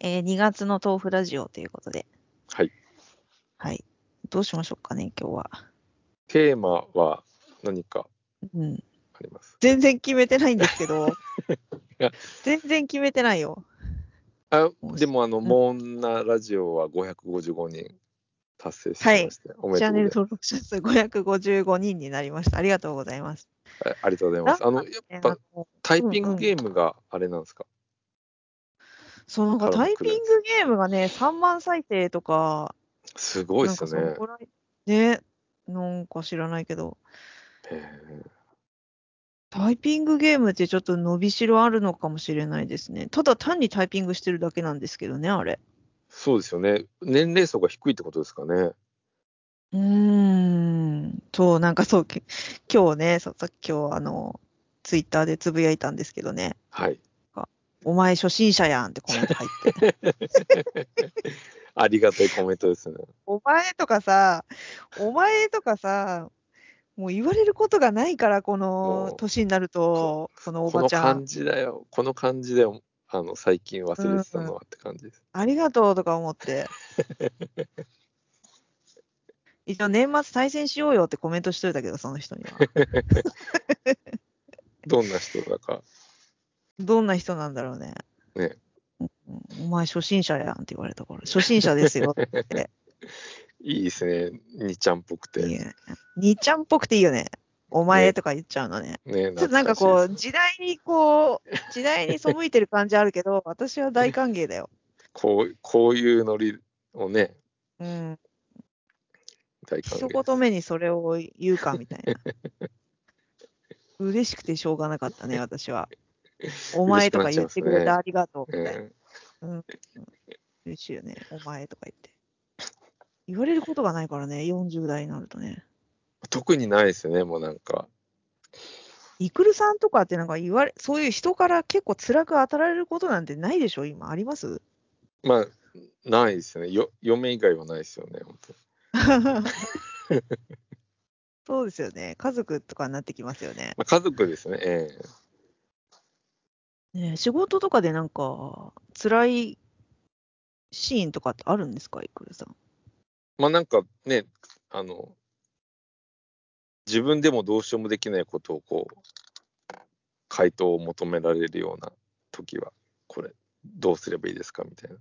えー2月の豆腐ラジオということで。はい。はい。どうしましょうかね、今日は。テーマは何かうん。あります？全然決めてないんですけど や。全然決めてないよ。あでもあの、うんモンナラジオは555人達成しまして、おめチャンネル登録者数555人になりました。ありがとうございます。あありがとうございます。あの、やっぱタイピングゲームがあれなんですか、そう、なんか絡タイピングゲームがね、3万再生とか、すごいなんかそですよね。ね、なんか知らないけど、タイピングゲームってちょっと伸びしろあるのかもしれないですね。ただ単にタイピングしてるだけなんですけどね、あれ。そうですよね。年齢層が低いってことですかね。うーん。そう、なんかそう、き今日ね、さっき今日あの、ツイッターでつぶやいたんですけどね、はい。お前初心者やんってコメント入って。ありがたいコメントですね。お前とかさ、お前とかさ、もう言われることがないから、この年になると、このおこのばちゃん感。じだよ。この感じだよ。あの、最近忘れてたのはって感じです。ありがとうとか思って。一応年末対戦しようよってコメントしといたけど、その人には。どんな人だか。どんな人なんだろうね。ねうんお前初心者やんって言われたから、初心者ですよって。いいですね。にちゃんっぽくて。いいね。にちゃんっぽくていいよね。お前とか言っちゃうのね。ね、ちょっとなんかこう、時代にこう、時代に背いてる感じあるけど、私は大歓迎だよ。こう、こういうノリをね、うん。大歓一迎。言目にそれを言うかみたいな。嬉しくてしょうがなかったね、私は。お前とか言ってくれてありがとうみたいな。えうん。嬉しいよね。お前とか言って。言われることがないからね、40代になるとね。ー特にないですね、もうなんか。イクルさんとかってなんか言われ、そういう人から結構辛く当たられることなんてないでしょ、今。あります？まあ、ないですね。よ嫁以外はないですよね、本当 そうですよね。家族とかになってきますよね。まあ、家族ですね。ええねえ仕事とかでなんか、辛いシーンとかってあるんですか、イクルさん。まあなんかね、あの、自分でもどうしようもできないことをこう、回答を求められるような時は、これ、どうすればいいですか？みたいな。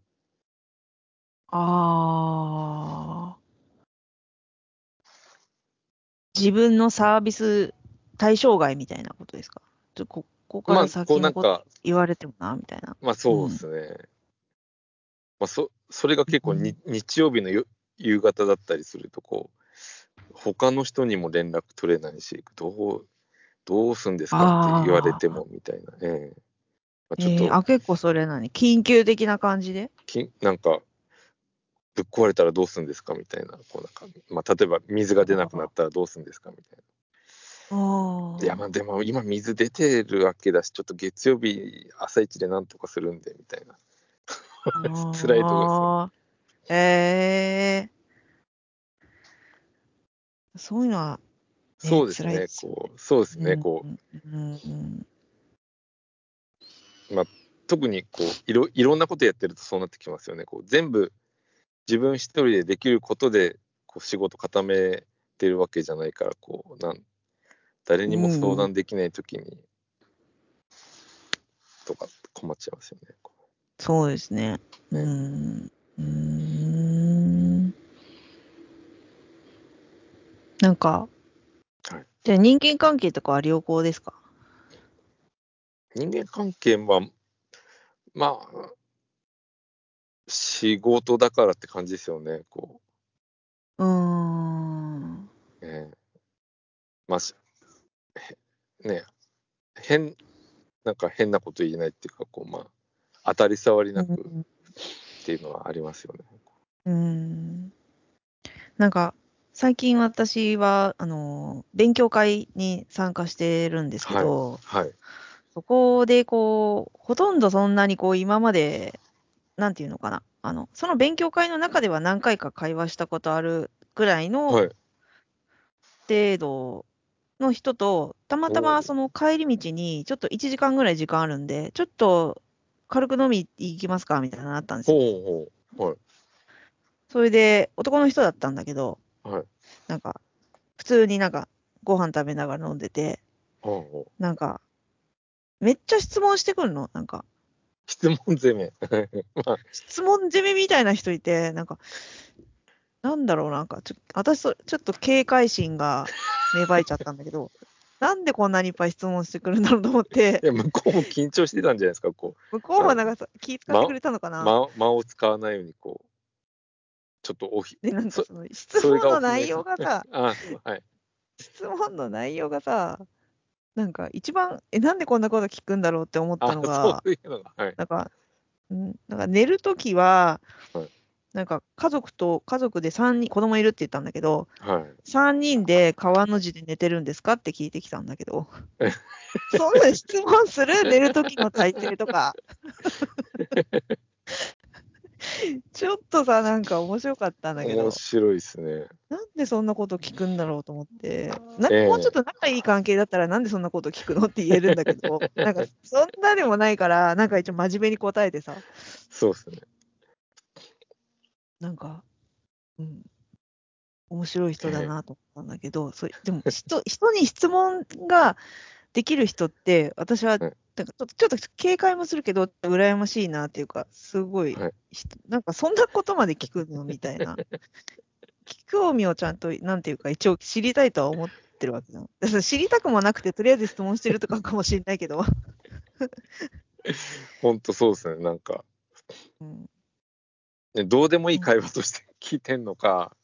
ああ。自分のサービス対象外みたいなことですか？ちょこここから先のことか、言われてもな、みたいな。まあそうですね。まあそ、それが結構に、日曜日のよ夕方だったりすると、こう、他の人にも連絡取れないし、どう、どうすんですかって言われてもみたいな。ええまあ、ちょっと、えーあ、結構それ何緊急的な感じで？きなんか、ぶっ壊れたらどうするんですかみたいな、こうなんか、まあ、例えば水が出なくなったらどうするんですかみたいあな。いや、まあ、でも今水出てるわけだし、ちょっと月曜日朝一でなんとかするんで、みたいな。辛いとここえー、そういうのは、ねそうですね。こう、そうですね、こう。んうんうんう、特にこういろ、いろんなことやってるとそうなってきますよね。こう全部自分一人でできることで、こう仕事固めてるわけじゃないから、こう、なん誰にも相談できないときに、とか困っちゃいますよね。こそうですね。うねん。うーん。なんか、はいじゃあ人間関係とかは良好ですか？う人間関係は、まあ、仕事だからって感じですよね。こうーん。う、ええまあね、変、なんか変なこと言えないっていうか、こう、まあ、当たり障りなくっていうのはありますよね。うん。なんか、最近私は、あの、勉強会に参加してるんですけど、はい。そこでこう、ほとんどそんなにこう、今まで、なんていうのかな。あの、その勉強会の中では何回か会話したことあるぐらいのはい。程度の人と、たまたまその帰り道にちょっと1時間ぐらい時間あるんで、ちょっと軽く飲み行きますかみたいなのあったんですよ。ほうほう。はい。それで、男の人だったんだけど、はい。なんか、普通になんか、ご飯食べながら飲んでて、ほうほう。なんか、めっちゃ質問してくるの？なんか、質問攻め。まあ、質問攻めみたいな人いて、なんか、なんだろう、なんか、ちょ私そ、ちょっと警戒心が芽生えちゃったんだけど、なんでこんなにいっぱい質問してくるんだろうと思ってい、や、向こうも緊張してたんじゃないですか、こ向こうはなんかさ気遣ってくれたのかう、な。間間を使わないように、こう、ちょっとおひ、で、なんかそその質問の内容がさ、あはい。質問の内容がさ、なんか一番、え、なんでこんなこと聞くんだろうって思ったあのが、そういうのが、はい。なんか、んなんか寝るときははい、なんか家族と、家族で3人、子供いるって言ったんだけど、はい。3人で川の字で寝てるんですかって聞いてきたんだけどえ、そんな質問する？寝るときの体勢とか。ちょっとさ、なんか面白かったんだけど面、白いですね。なんでそんなこと聞くんだろうと思って、なええもうちょっと仲いい関係だったら、なんでそんなこと聞くのって言えるんだけど、なんかそんなでもないから、なんか一応真面目に答えてさ、そうですね。なんか、うん、面白い人だなと思ったんだけど、それでも人 人に質問ができる人って、私は、はいなんかちょっとちょっと警戒もするけど、羨ましいなっていうか、すごい、はいひなんかそんなことまで聞くのみたいな。興味をちゃんと、なんていうか、一応知りたいとは思ってるわけだ。だから知りたくもなくて、とりあえず質問してるとかかもしれないけど。本当そうですね。なんか、うんね、どうでもいい会話として聞いてんのか、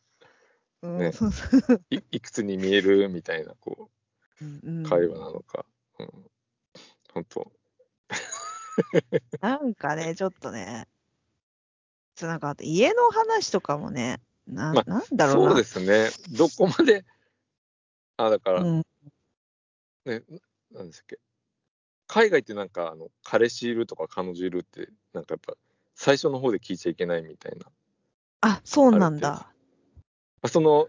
いいくつに見えるみたいな、こう会話なのか。うん。本当なんかね、ちょっとね、そうなんかあと家の話とかもね、な,、まあなんだろうな。そうですね。どこまで、あ、だから、うん、ね、なんでしたっけ。海外ってなんか、あの、彼氏いるとか彼女いるって、なんかやっぱ、最初の方で聞いちゃいけないみたいな。あ、そうなんだ。まあその、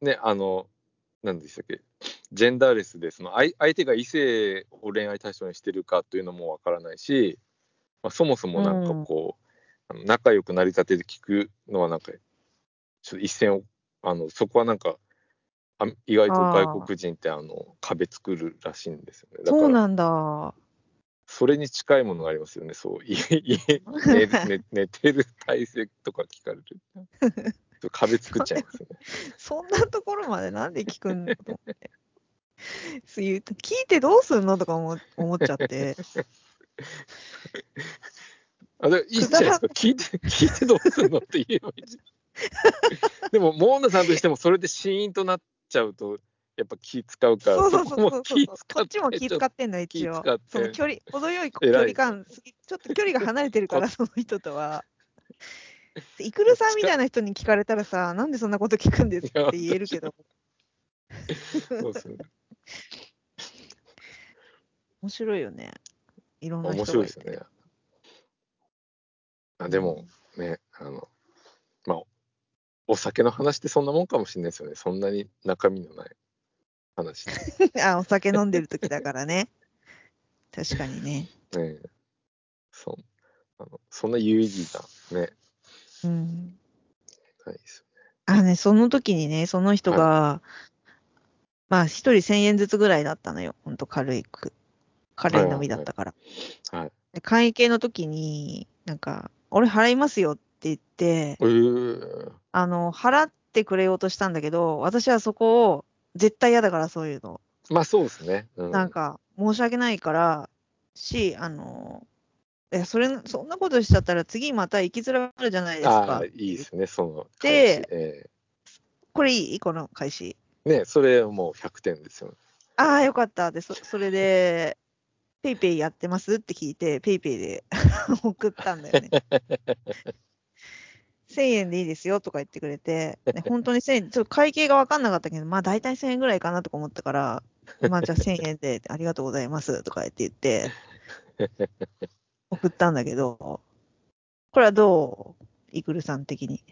ね、あの、なんでしたっけ。ジェンダーレスで、その相相手が異性を恋愛対象にしてるかというのもわからないし、まあ、そもそもなんかこう、あの仲良くなりたてで聞くのはなんか、ちょっと一線を、あの、そこはなんか、あ意外と外国人ってあの壁作るらしいんですよね。そうなんだ。それに近いものがありますよね。そう、家、家寝 寝寝てる体勢とか聞かれる。壁作っちゃいますよね。そんなところまでなんで聞くんだと思って。そういう聞いてどうすんのとか思思っちゃって。あでいいじゃないですか。聞いて、聞いてどうするのって言えばいいじゃん。でも、モーナさんとしてもそれでシーンとなっちゃうと、やっぱ気使うから、そうそうそうそう気使って。こっちも気使ってんの、一応。その距離、程よい距離感、ちょっと距離が離れてるから、その人とは。イクルさんみたいな人に聞かれたらさ、なんでそんなこと聞くんですって言えるけど、そうですね。面白いよね。いろんな人面。白いですね。あでも、ね、あの、まあ、お酒の話ってそんなもんかもしれないですよね。そんなに中身のない話。あ、お酒飲んでる時だからね。確かにね。ねそうあのそんな有意義な、ね、うん。ないですあね、その時にね、その人が、まあ、一人千円ずつぐらいだったのよ。ほんと軽いく。軽い飲みだったから。よ。はい。で会計の時に、なんか、俺払いますよって言って、えー、あの、払ってくれようとしたんだけど、私はそこを、絶対嫌だから、そういうの。まあそうですね。うん、なんか、申し訳ないから、し、あの、いや、それ、そんなことしちゃったら次また行きづらくなるじゃないですかああ、。いいですね、そのでえこれいい？この開始。ーね、それもう100点ですよね。ああ、よかった。で、そそれで、 PayPayやってますって聞いて、 PayPayで 送ったんだよね。1000円でいいですよとか言ってくれて、ね本当に1000円、ちょっと会計が分かんなかったけど、まあ大体1000円ぐらいかなとか思ったから、まあじゃあ1000円でありがとうございますとか言って言って、送ったんだけど、これはどう？イクルさん的に。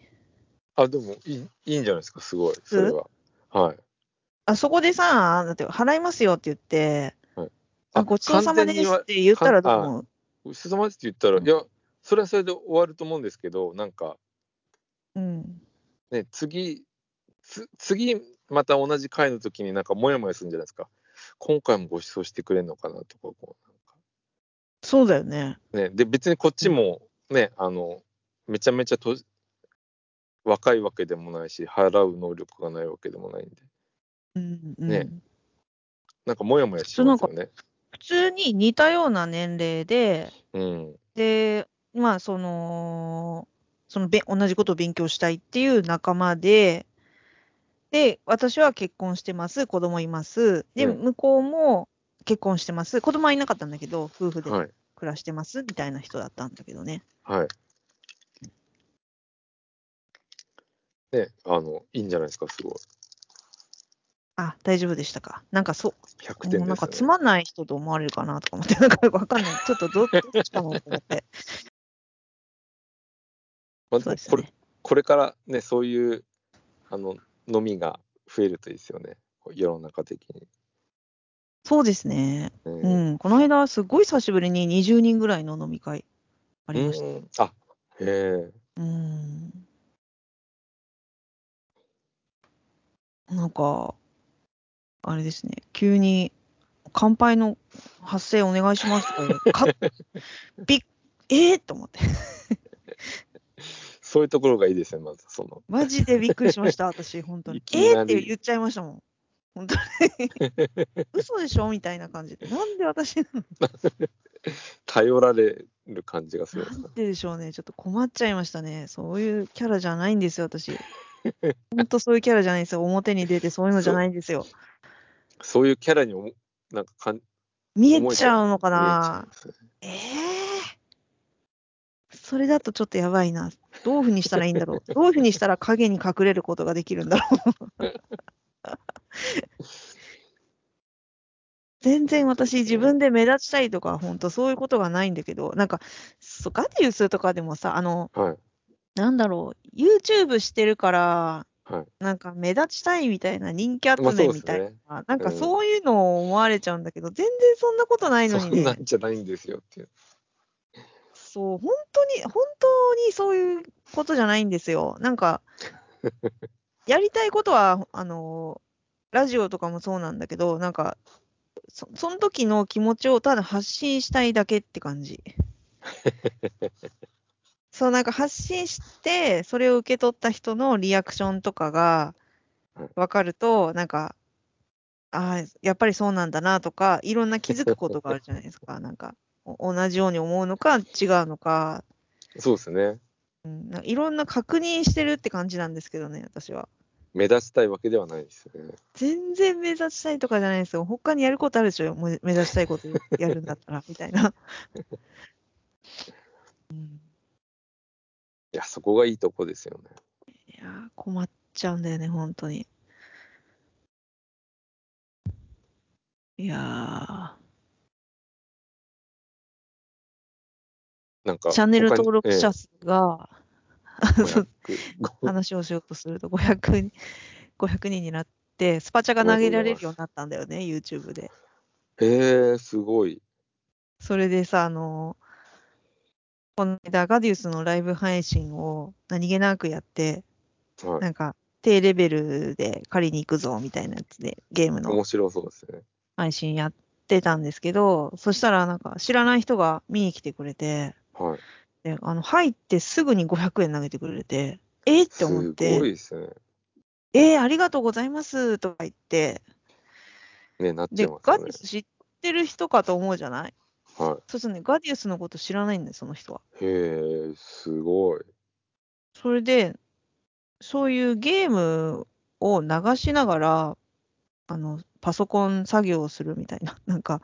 あ、でもいいいいんじゃないですか、すごい、それは。はい。あそこでさ、だって払いますよって言って、はいあごちそうさまですって言ったらどう思う？ごちそうさまですって言ったら、いや、それはそれで終わると思うんですけど、なんか、うん。ね、次、つ次、また同じ回の時になんかモヤモヤするんじゃないですか。今回もご馳走してくれるのかなとか、こうなんかそうだよね。ね、で、別にこっちもね、あの、めちゃめちゃと若いわけでもないし、払う能力がないわけでもないんで、うん、うん。ねなんかモヤモヤしますよね。普通に似たような年齢で、うん。で、まあ、その、そのべ同じことを勉強したいっていう仲間で、で、私は結婚してます、子供います。で、うん向こうも結婚してます。子供はいなかったんだけど、夫婦ではい。暮らしてますみたいな人だったんだけどね。はい。ね、あの、いいんじゃないですか、すごい。あ、大丈夫でしたか？なんかそう、100点です、ね。もうなんかつまんない人と思われるかなとか思って、なんかよくわかんない。ちょっとどどっちかなと思って。まあこれね。これからね、そういうあの飲みが増えるといいですよね、世の中的に。そうですね。ううん。この間、すごい久しぶりに20人ぐらいの飲み会ありました。うんあへえ。うん。なんか、あれですね、急に、乾杯の発声お願いしますとかか びっ、えー、と思って。そういうところがいいですね、まず。そのマジでびっくりしました、私、本当にい。きなりえーって言っちゃいましたもん。本当に。嘘でしょみたいな感じで。なんで私なの頼られる感じがする。なんででしょうね。ちょっと困っちゃいましたね。そういうキャラじゃないんですよ、私。本当そういうキャラじゃないんですよ。表に出てそういうのじゃないんですよ。そういうキャラにおもなんかかん見えちゃうのかなねええそれだとちょっとやばいな。どういうふうにしたらいいんだろう。どういうふうにしたら影に隠れることができるんだろう。全然私自分で目立ちたいとか、本当そういうことがないんだけど、なんか、そうガディウスとかでもさ、あの、はい。なんだろう、YouTube してるから、はい。なんか目立ちたいみたいな人気集めみたいな、なんかうんそういうのを思われちゃうんだけど、全然そんなことないのにね。そんなんじゃないんですよっていう。そう、本当に、本当にそういうことじゃないんですよ。なんか、やりたいことは、あの、ラジオとかもそうなんだけど、なんか、そその時の気持ちをただ発信したいだけって感じ。そう、なんか発信して、それを受け取った人のリアクションとかがはい分かると、なんか、ああ、やっぱりそうなんだなとか、いろんな気づくことがあるじゃないですか。なんか、お同じように思うのか違うのか、そうですね。うん、なんかいろんな確認してるって感じなんですけどね、私は。目立ちたいわけではないですよね。全然目立ちたいとかじゃないですよ。他にやることあるでしょ、目目指したいことやるんだったら、みたいな。うん、いや、そこがいいとこですよね。いやー、困っちゃうんだよね、本当に。いやなんか、ー、チャンネル登録者え数が、えそう500ご話をしようとすると500人 ,500 人になって、スパチャが投げられるようになったんだよね、YouTube で。へえ、すごい。それでさ、あの、この間、ガディウスのライブ配信を何気なくやって、はい。なんか、低レベルで借りに行くぞみたいなやつで、ゲームの面白そうですね。配信やってたんですけど、そしたらなんか知らない人が見に来てくれて、はい。であの入ってすぐに500円投げてくれて、えー？ってすごい思って、ですね。えー、ありがとうございますとか言って、ね、なっちゃで、いますよねガディウ。ス知ってる人かと思うじゃない？はそうするとね、ガディウスのこと知らないんだよ、その人は。い。へえ、すごい。それで、そういうゲームを流しながら、あの、パソコン作業をするみたいな、なんか、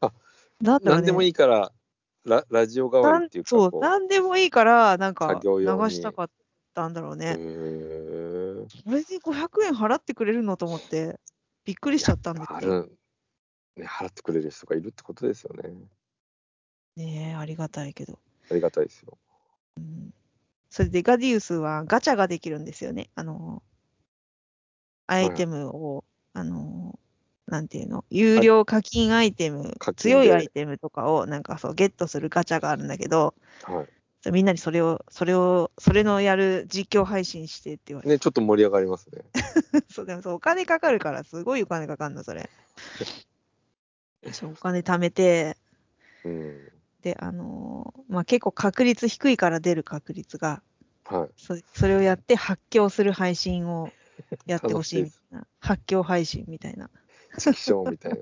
あなんだろうね何でもいいから、ララジオ代わりっていうか、そう、こなんでもいいから、なんか、流したかったんだろうう。ね。これで500円払ってくれるのと思って、びっくりしちゃったんですあけど。る、ね、払ってくれる人がいるってことですよね。ねえ、ありがたいけど。ありがたいですよ。それで、ガディウスはガチャができるんですよね。あの、アイテムを、あの、なんていうの、有料課金アイテム、課金で強いアイテムとかをなんかそうゲットするガチャがあるんだけど、はい。みんなにそれを、それを、それのやる実況配信してって言われて、ね、ちょっと盛り上がりますね。そう、でもそうお金かかるから、すごいお金かかるの、それ。そう、お金貯めて、うん。で、あのーまあ、結構確率低いから出る確率が、はい。そそれをやって発狂する配信をやってほしいみたいな。発狂配信みたいな。チキショーみたいな。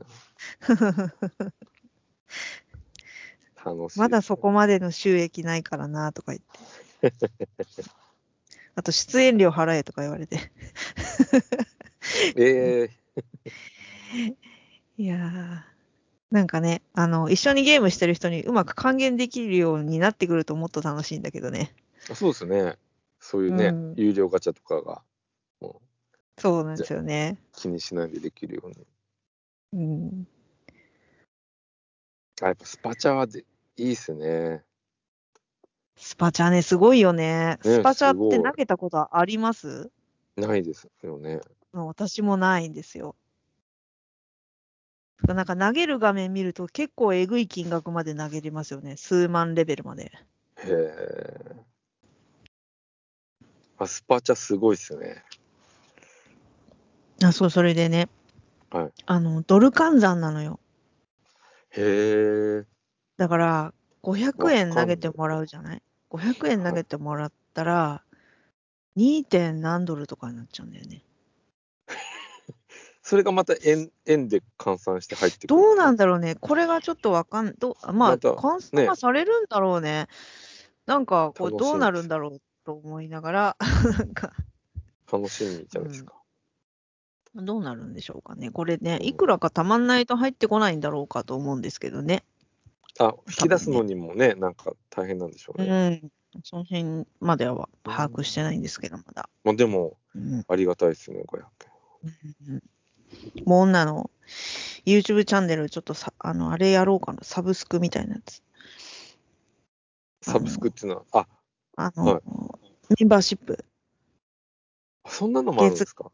楽しい。まだそこまでの収益ないからなとか言って。あと出演料払えとか言われて。え いやー、なんかね、あの、一緒にゲームしてる人にうまく還元できるようになってくるともっと楽しいんだけどね。ー、そうですね。そういうね、うん有料ガチャとかが、そうなんですよね。気にしないでできるように。うん。あ、やっぱスパチャはでいいっすね。スパチャね、すごいよね。ねスパチャって投げたことあります？ないですよね。うん私もないんですよ。なんか投げる画面見ると結構えぐい金額まで投げれますよね。数万レベルまで。へえ。あ、スパチャすごいっすね。あ、そう、それでね。はいあの、ドル換算なのよ。へえ。だから、500円投げてもらうじゃない ?500 円投げてもらったら、2. 点何ドルとかになっちゃうんだよね。それがまた円円で換算して入ってくる。どうなんだろうね。これがちょっとわかん、どまあ、換算ねはされるんだろうね。なんか、こう、どうなるんだろうと思いながら、なんか、楽しみじゃないですか。どうなるんでしょうかね。これね、いくらかたまんないと入ってこないんだろうかと思うんですけどね。あ、引き出すのにもね、なんか大変なんでしょううね。ん。その辺までは把握してないんですけど、まだ。まあでも、うん。ありがたいですね、500うんもう女の YouTube チャンネルちょっとさ、あの、あれやろうかな。サブスクみたいなやつ。円。サブスクっていうのは、あ、あの、メンバーシップ。そんなのもあるんですか？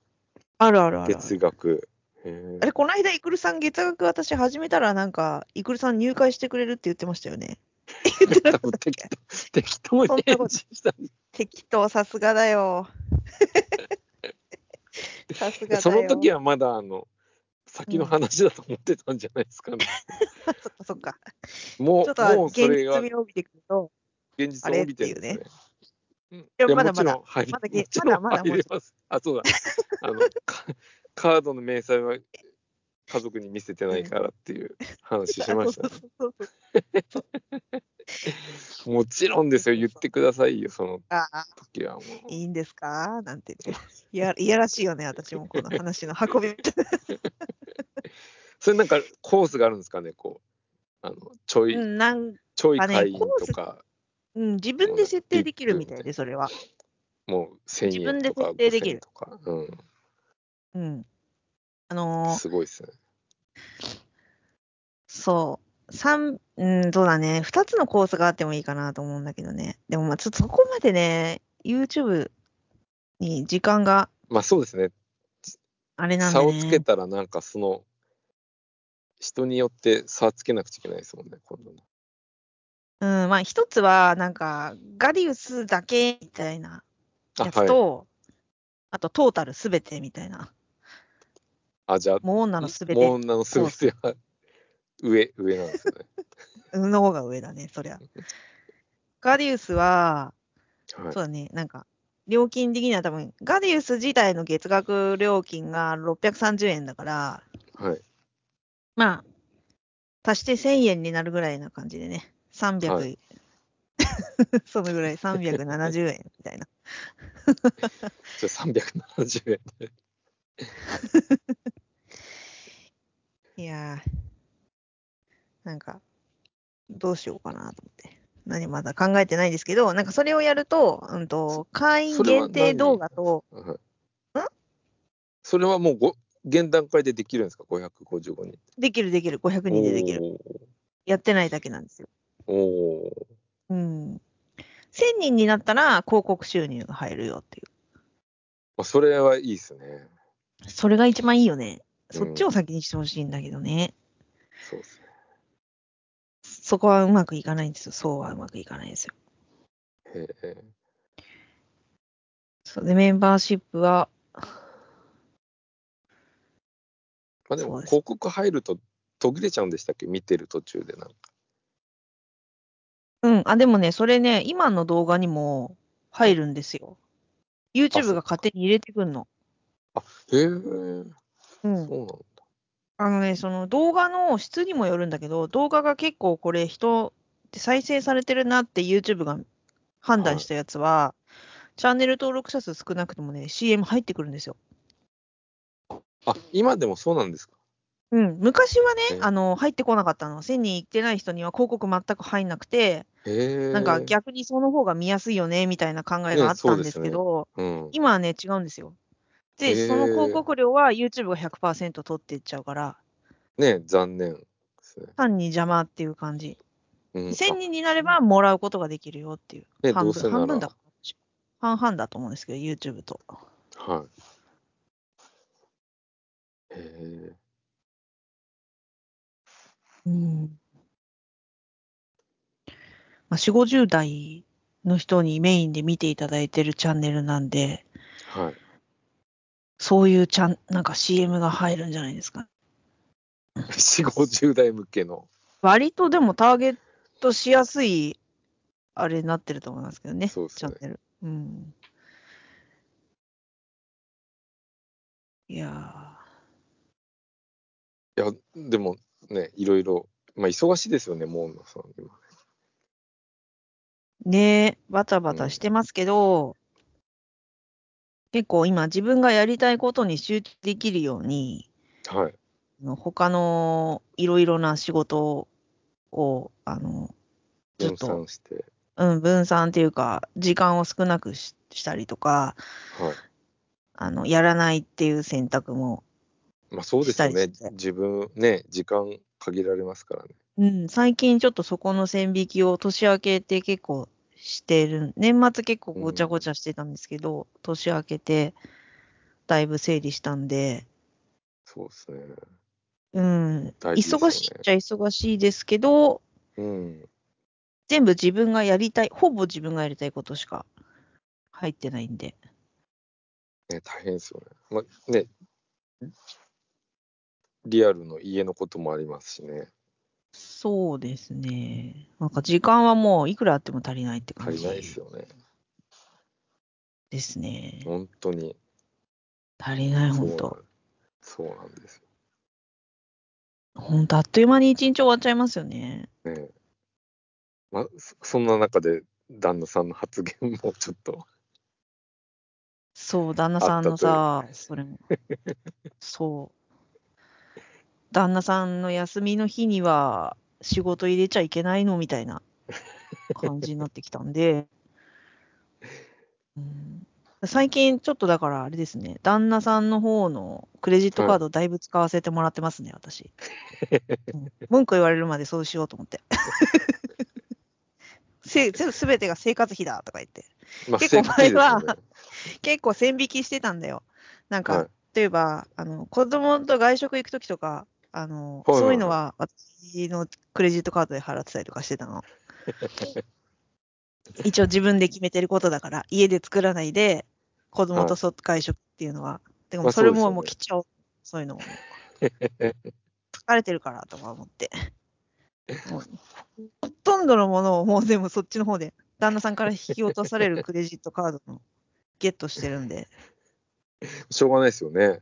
あるあるある。月額。へあれ、この間、イクルさん月額私始めたら、なんか、イクルさん入会してくれるって言ってましたよね。適当、適当に返事した適当、さすがだよ。さすがだよ。その時はまだ、あの、先の話だと思ってたんじゃないですかね。そっかそっか。もちょっと現実味を帯びてくると、現実を帯びてるんですね。うんいやまだまだもちろん入りまだまだまだます。あ、そうだ。あの、カ カードの明細は家族に見せてないからっていう話しましたね。もちろんですよ。言ってくださいよ、その時はもう。いいんですか？なんて言って。いや、いやらしいよね、私もこの話の運び。それなんかコースがあるんですかね、こう。あの、ちょい、うん、なんちょい会員とか、うん、自分で設定できるみたいで、それは。もう1000自分で円とか設定できる5000とか。うん。うん。あのーすごいですね。そう。三、うん、そうだね。二つのコースがあってもいいかなと思うんだけどね。でもまあ、ちょっとそこまでね、YouTube に時間がまあそうですね。あれなんで差ね。をつけたらなんかその、人によって差つけなくちゃいけないですもんね、今度ね。うん、まあ一つは、なんか、ガディウスだけみたいなあ、やつはい。と、あとトータルすべてみたいな。あ、じゃあ、もう女のすべてもう女のすべては上、上なんですね。の方が上だね、そりゃ。ガディウスは、はいそうだね、なんか、料金的には多分、ガディウス自体の月額料金が630円だから、はい。まあ、足して1000円になるぐらいな感じでね、300、はい そのぐらい、370円みたいな。じゃあ370円で。いやー、なんか、どうしようかなと思って。何まだ考えてないですけど、なんかそれをやると、うんと、会員限定動画と、はい、それはもうご現段階でできるんですか ?555 人。できるできる、500人でできる。やってないだけなんですよ。おーおうん。1000人になったら広告収入が入るよっていう。あ、それはいいですね。それが一番いいよね。そっちを先にしてほしいんだけどね。そうですね。そこはうまくいかないんですよ。そうはうまくいかないんですよ。へえ。そうで、メンバーシップは、まあでも広告入ると途切れちゃうんでしたっけ？見てる途中でなんか。うん、あ、でもね、それね、今の動画にも入るんですよ。YouTube が勝手に入れてくんの。へえ。うんそうなんだ。あのね、その動画の質にもよるんだけど、動画が結構これ人って再生されてるなって YouTube が判断したやつは、チャンネル登録者数少なくてもね、CM 入ってくるんですよ。あ、今でもそうなんですか？うん。昔はね、へえあの、入ってこなかったの。1000人いってない人には広告全く入んなくて。なんか逆にその方が見やすいよね、みたいな考えがあったんですけど、うん。今はね、違うんですよ。で、その広告料は YouTube が100%取っていっちゃうから、ね残念ね。単に邪魔っていう感じ。うん、1000人になればもらうことができるよっていう。ね半分、半分だ。半々だと思うんですけど、YouTube と。あはい。へえ。うん。まあ、4、50代の人にメインで見ていただいてるチャンネルなんで、はい。そういうチャン、なんか CM が入るんじゃないですか。4、50代向けの。割とでもターゲットしやすい、あれになってると思いますけどね、そうですねチャンネル。うん。いやいや、でもね、いろいろ、まあ、忙しいですよね、モーノさん、今。ー、ねえ、バタバタしてますけど、結構今自分がやりたいことに集中できるように、はい。他のいろいろな仕事を、あの、ちょっ分と散して。うん、分散っていうか、時間を少なくししたりとか、はい。あの、やらないっていう選択も、まあ、そうですよね。自分、ね、時間限られますからね。うん、最近ちょっとそこの線引きを年明けて結構してる。年末結構ごちゃごちゃしてたんですけど、年明けてだいぶ整理したんで、そうですね。うん、大事ですよね忙しいっちゃ忙しいですけど、うん。全部自分がやりたい、ほぼ自分がやりたいことしか入ってないんで。ね、大変ですよね。まあ、ね、リアルの家のこともありますしね。そうですね。なんか時間はもういくらあっても足りないって感じ足りないですよね。ですね。本当に。足りない、そうなん本当。そうなんです本当あっという間に一日終わっちゃいますよね。よね。まあ、そそんな中で、旦那さんの発言もちょっと、そう、旦那さんのさ、それも。そう。旦那さんの休みの日には仕事入れちゃいけないの？みたいな 感じになってきたんで、うん、最近ちょっとだからあれですね、旦那さんの方のクレジットカードだいぶ使わせてもらってますね、私。うん文句言われるまでそうしようと思って。せすべてが生活費だとか言って。まあ、結構前は正解で結構線引きしてたんだよ。なんか、はい例えば、あの、子供と外食行くときとか、あの、はいはいはいそういうのは私のクレジットカードで払ってたりとかしてたの。一応自分で決めてることだから、家で作らないで、子供とそ外食っていうのは。でまもそれももう切っちゃおう。そういうのも。疲れてるからとか思って。ほとんどのものをもう全部そっちの方で、旦那さんから引き落とされるクレジットカードのゲットしてるんで、しょうがないですよね。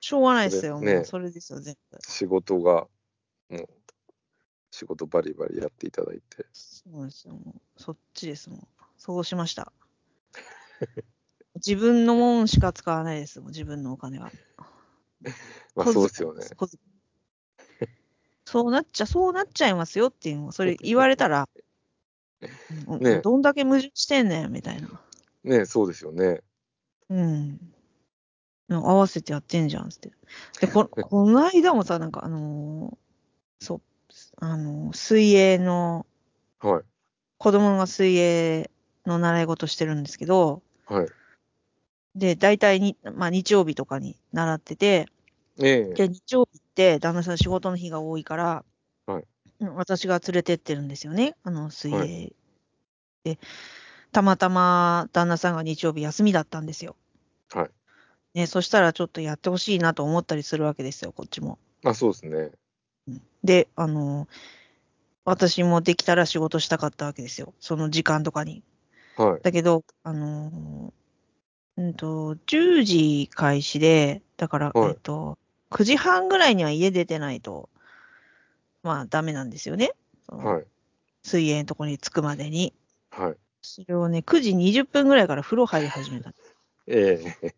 しょうがないですよ。ねもうそれですよ、全部。仕事が、もう、仕事バリバリやっていただいて。そうですよ。もうそっちですもん。そうしました。自分のもんしか使わないですもん、自分のお金は。まあそうですよね。そうなっちゃ、そうなっちゃいますよっていうのを、それ言われたら、うんねどんだけ矛盾してんねん、みたいな。ねそうですよね。うん。なんか合わせてやってんじゃんって。で、こ、この間もさ、なんかあのーそう、あのー水泳の、はい。子供が水泳の習い事してるんですけど、はい。で、大体に、まあ日曜日とかに習ってて、ええで、日曜日って旦那さん仕事の日が多いから、はいうん私が連れてってるんですよね、あの水泳。はで、たまたま旦那さんが日曜日休みだったんですよ。はい。ね、そしたらちょっとやってほしいなと思ったりするわけですよ、こっちも。あ、そうですね。うんで、あの、私もできたら仕事したかったわけですよ、その時間とかに。はい。だけど、あのーうんと、10時開始で、だから、はいえっと、9時半ぐらいには家出てないと、まあ、ダメなんですよね。はい。水泳のところに着くまでに。はい。それをね、9時20分ぐらいから風呂入り始めた。ええ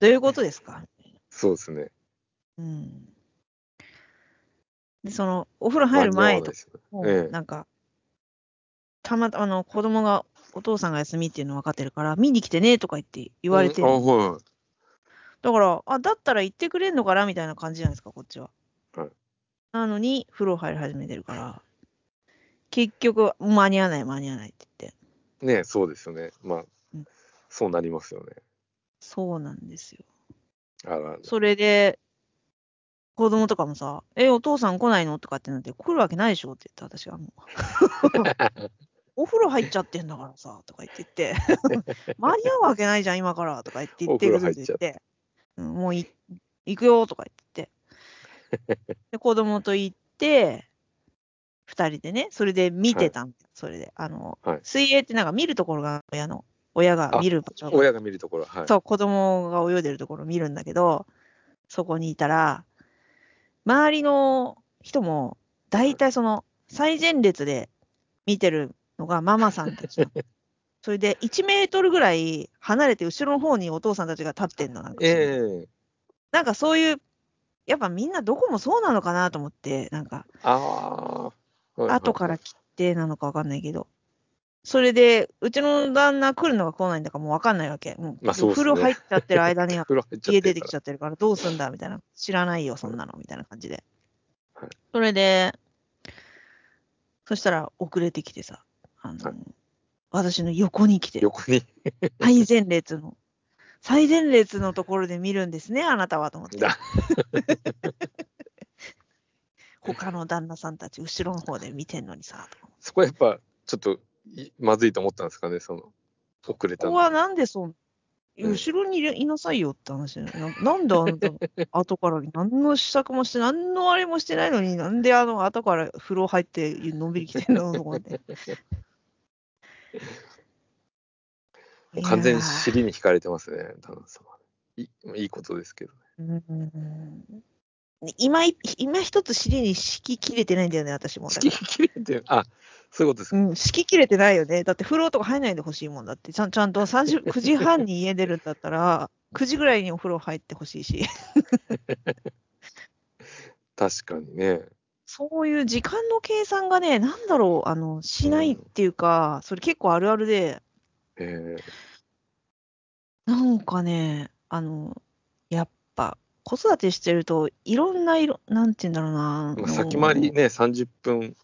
どういうことですか？そうですね。うん。で、その、お風呂入る前とかええなんか、たまたま、あの、子供が、お父さんが休みっていうの分かってるから、見に来てねとか言って言われてるうんあ、はい。だから、あ、だったら行ってくれんのかなみたいな感じじゃないですか、こっちは。はいなのに、風呂入り始めてるから、結局、間に合わない、間に合わないって言って。ねそうですよね。まあうん、そうなりますよね。そうなんですよ。あら、それで、子供とかもさ、え、お父さん来ないの？とかってなって、来るわけないでしょって言って、私がもう。お風呂入っちゃってんだからさ、とか言って言って、間に合うわけないじゃん、今から、とか言って言ってお風呂入っちゃっ言って、うん、もうい行くよ、とか言って。で、子供と行って、二人でね、それで見てたんだよ、それで。あの、はい水泳ってなんか見るところが親の、親が見る場所が親が見るところ、はい。そう、子供が泳いでるところを見るんだけど、そこにいたら、周りの人も、大体その、最前列で見てるのがママさんたち それで、1メートルぐらい離れて後ろの方にお父さんたちが立ってんの。なんか,、ええなんかそういう、やっぱみんなどこもそうなのかなと思って、なんか、ああ。はいはい後から来てなのかわかんないけど。それで、うちの旦那来るのか来ないんだかもうわかんないわけ。もうまあそうね風呂入っちゃってる間に 家出てきちゃゃってるからどうすんだみたいな。知らないよ、そんなの。みたいな感じではい。それで、そしたら遅れてきてさ、あの、はい私の横に来て、横に。最前列の、最前列のところで見るんですね、あなたはと思って。だ他の旦那さんたち、後ろの方で見てんのにさ、そこはやっぱ、ちょっといまずいと思ったんですかね、その、遅れたの。ここはなんでそん、うん後ろにいるいなさいよって話だよね。ななんであなた、後から何の支度もして、何のあれもしてないのに、なんであの後から風呂入ってのんびり来てんのと 完全に尻に惹かれてますね、旦那様。いいいことですけどね。ーうん今い、今一つ尻に敷き切れてないんだよね、私も。敷き切れて、あ、そういうことですか。うん、敷き切れてないよね。だって風呂とか入んないでほしいもんだって。ちゃんちゃんと30 9 時半に家出るんだったら、9時ぐらいにお風呂入ってほしいし。確かにね。そういう時間の計算がね、なんだろう、あの、しないっていうか、それ結構あるあるで、えなんかね、あの、やっぱ、子育てしてると、いろんな色、なんて言うんだろうな。先回りね、30分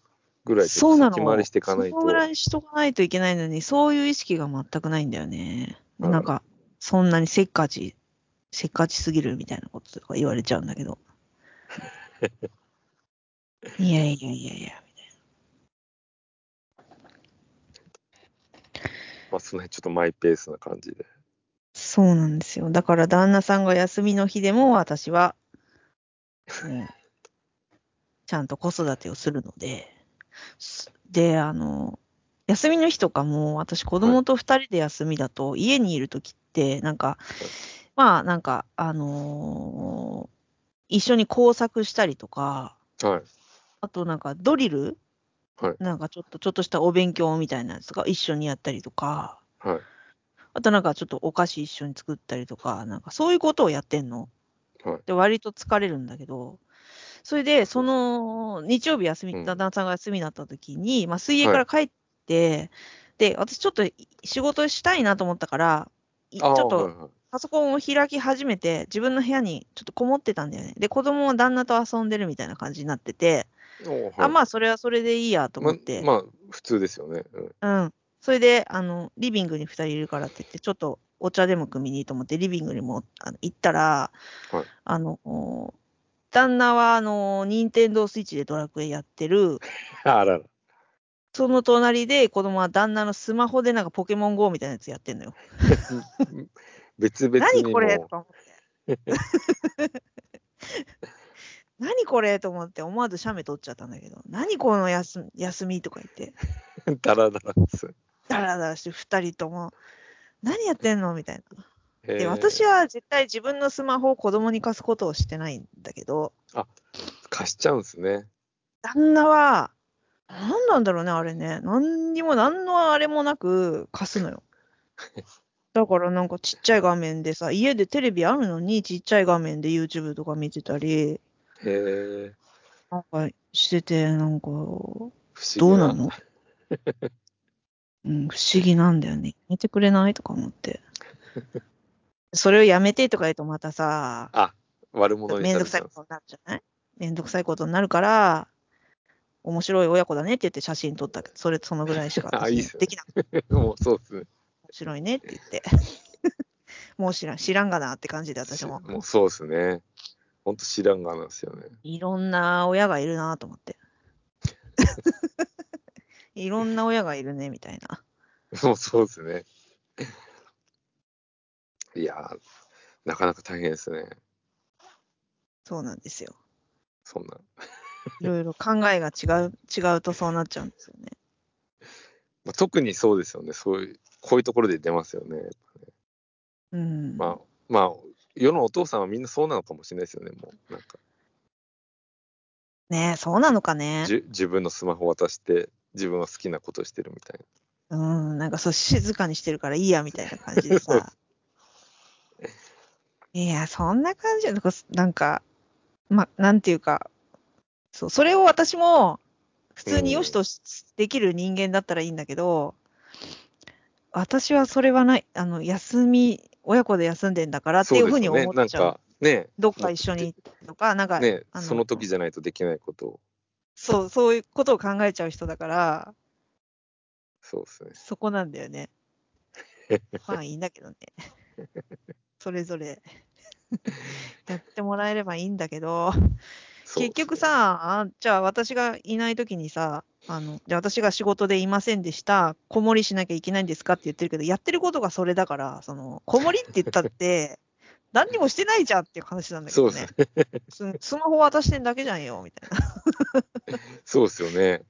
ぐらいでそうなの。先回りしていかないと。そのぐらいしとかないといけないのに、そういう意識が全くないんだよね。なんか、そんなにせっかち、せっかちすぎるみたいなこととか言われちゃうんだけど。いやいやいやいや、まあ、その辺ちょっとマイペースな感じで。そうなんですよ。だから旦那さんが休みの日でも私は、うんちゃんと子育てをするので、すで、あの、休みの日とかも私子供と二人で休みだと家にいるときって、なんか、まあなんか、あのー一緒に工作したりとか、はい。あとなんかドリルはいなんかちょっと、ちょっとしたお勉強みたいなやつが一緒にやったりとか、はい。あとなんかちょっとお菓子一緒に作ったりとか、なんかそういうことをやってんの。はいで、割と疲れるんだけど、それで、その、日曜日休み、うん旦那さんが休みだった時に、まあ水泳から帰って、で、私ちょっと仕事したいなと思ったから、いちょっとはいはいパソコンを開き始めて、自分の部屋にちょっとこもってたんだよね。で、子供は旦那と遊んでるみたいな感じになってて、おはいあ、まあそれはそれでいいやと思って、ままあ、普通ですよね。うんうん。それで、あの、リビングに2人いるからって言って、ちょっとお茶でも組みにと思って、リビングにもあの行ったら、はいあの、お旦那は、あの、任天堂スイッチでドラクエやってる、あらら。その隣で子供は旦那のスマホでなんかポケモン GO みたいなやつやってんのよ。別々にも何これとか思って。何これと思って 思わず写メ撮っちゃったんだけど、何この休休みとか言って、ダラダラです。ダラダラして二人とも、何やってんのみたいな。で、私は絶対自分のスマホを子供に貸すことをしてないんだけど、貸しちゃうんですね。旦那は、何なんだろうね、あれね。何にも、何のあれもなく貸すのよ。だからなんかちっちゃい画面でさ、家でテレビあるのにちっちゃい画面で YouTube とか見てたり、へえ。なんかしてて、なんか、どうなの？うん、不思議なんだよね。やめてくれない？とか思って。それをやめてとか言うとまたさ、あ、悪者にめんどくさいことになるじゃない？めんどくさいことになるから、面白い親子だねって言って写真撮ったけど、それそのぐらいしか できなくて、もうそうですね。面白いねって言って。もう知らん、知らんがなって感じで私も。もうそうですね。ほんと知らんがなんですよね。いろんな親がいるなと思って。いろんな親がいるね、みたいな。もうそうですね。いやー、なかなか大変ですね。そうなんですよ。そんな。いろいろ考えが違う、違うとそうなっちゃうんですよね。まあ、特にそうですよね。そういう、こういうところで出ますよね。うん。まあ、まあ、世のお父さんはみんなそうなのかもしれないですよね。もう、なんか、ねえ、そうなのかね。じゅ自分のスマホ渡して、自分は好きなことしてるみたいな。うん、なんかそう静かにしてるからいいやみたいな感じでさ。いや、そんな感じじゃなんか、なんかま、なんていうか、そう、それを私も普通に良しとしできる人間だったらいいんだけど、私はそれはない、あの、休み、親子で休んでんだからっていうふうに思っちゃう。なんか、ね、どっか一緒にとか、なんか、ね、その時じゃないとできないことを。そう、そういうことを考えちゃう人だから、そうですね。そこなんだよね。まあいいんだけどね。それぞれやってもらえればいいんだけど、結局、さ、あじゃあ私がいないときにさ、あの、じゃあ私が仕事でいませんでした、子守りしなきゃいけないんですかって言ってるけど、やってることがそれだから、その、子守りって言ったって、何にもしてないじゃんっていう話なんだけどね。ススマホ渡してんだけじゃんよ、みたいな。そうですよね。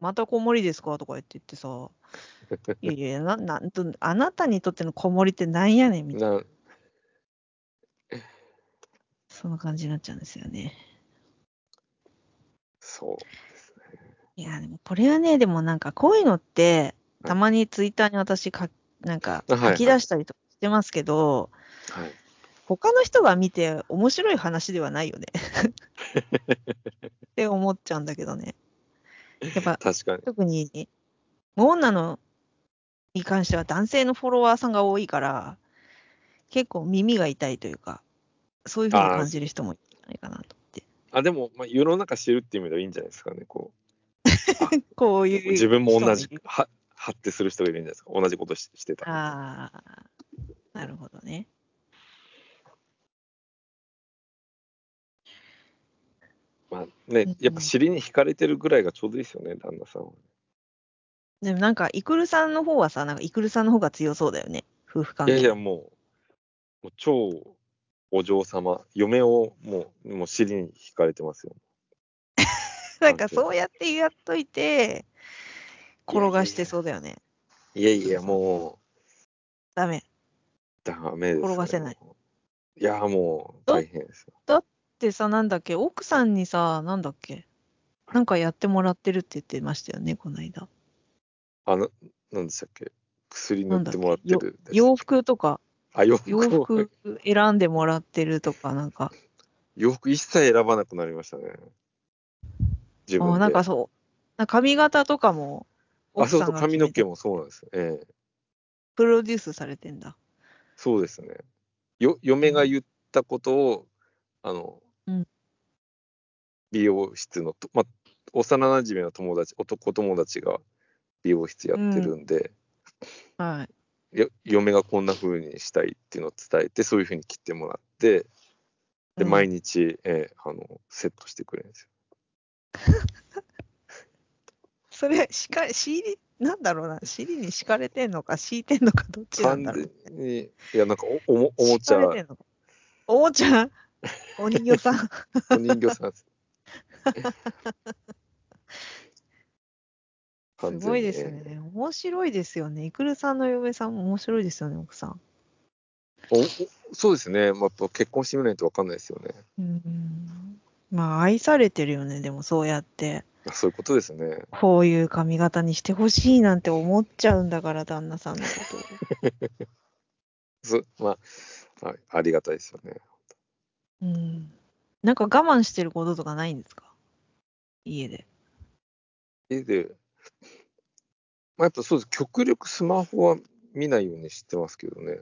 また子守りですか？とか言って言ってさ、いやいや、ななんと、あなたにとっての子守りってなんやねんみたいな、なそんな感じになっちゃうんですよね。そう。いや、でもこれはね、でもなんかこういうのって、たまにツイッターに私か、なんかはいはい書き出したりとかしてますけど、はい。他の人が見て面白い話ではないよね。って思っちゃうんだけどね。やっぱ確かに。特に、女のに関しては男性のフォロワーさんが多いから、結構耳が痛いというか、そういうふうに感じる人もいるんじゃないかなと思って。あ、でも、まあ、世の中知るっていう意味ではいいんじゃないですかね。こ こういうう、自分も同じは、発ってする人がいるんじゃないですか。同じことししてたら。ああ、なるほどね。まあね、やっぱ尻に惹かれてるぐらいがちょうどいいですよね、旦那さんは。でもなんか、イクルさんの方はさ、なんかイクルさんの方が強そうだよね。夫婦関係。いやいや、もう、もう超お嬢様、嫁をもう、もう尻に惹かれてますよ。なんかそうやってやっといて、転がしてそうだよね。いやいや、もダメ。う、ダメです、転がせない。いや、もう、大変ですよ。でさ、なんだっけ、奥さんにさ、なんだっけ、なんかやってもらってるって言ってましたよね、この間。あの、なんでしたっけ薬塗ってもらってる。洋服とか、あ、洋服洋を服選んでもらってるとか、なんか、洋服一切選ばなくなりましたね。自分で。あなんかそう、な髪型とかも、あ、そうそう、奥さんが決めて髪の毛もそうなんです。ええプロデュースされてんだ。そうですね。よ、嫁が言ったことを、あの、うん。美容室のと、ま、幼馴染の友達、男友達が美容室やってるん。で、はい。よ嫁がこんな風にしたいっていうのを伝えて、そういう風に切ってもらって、で、うん。毎日、えーあの、セットしてくれるんですよ。それ、しか、尻、なんだろうな、尻に敷かれてんのか、敷いてんのか、どっちなん完だろう。全に、いや、なんかお、おも、おもちゃ、おもちゃ？お人形さん。お人形さんです。すごいですね。面白いですよね。イクルさんの嫁さんも面白いですよね、奥さん。おおそうですね。まあ、結婚してみないと分かんないですよね。うん。まあ、愛されてるよね、でもそうやって。あそういうことですね。こういう髪型にしてほしいなんて思っちゃうんだから、旦那さんのことを。そまあ、はい、ありがたいですよね。うん。なんか我慢してることとかないんですか？家で。家で、まあ、やっぱそうです。極力スマホは見ないようにしてますけどね。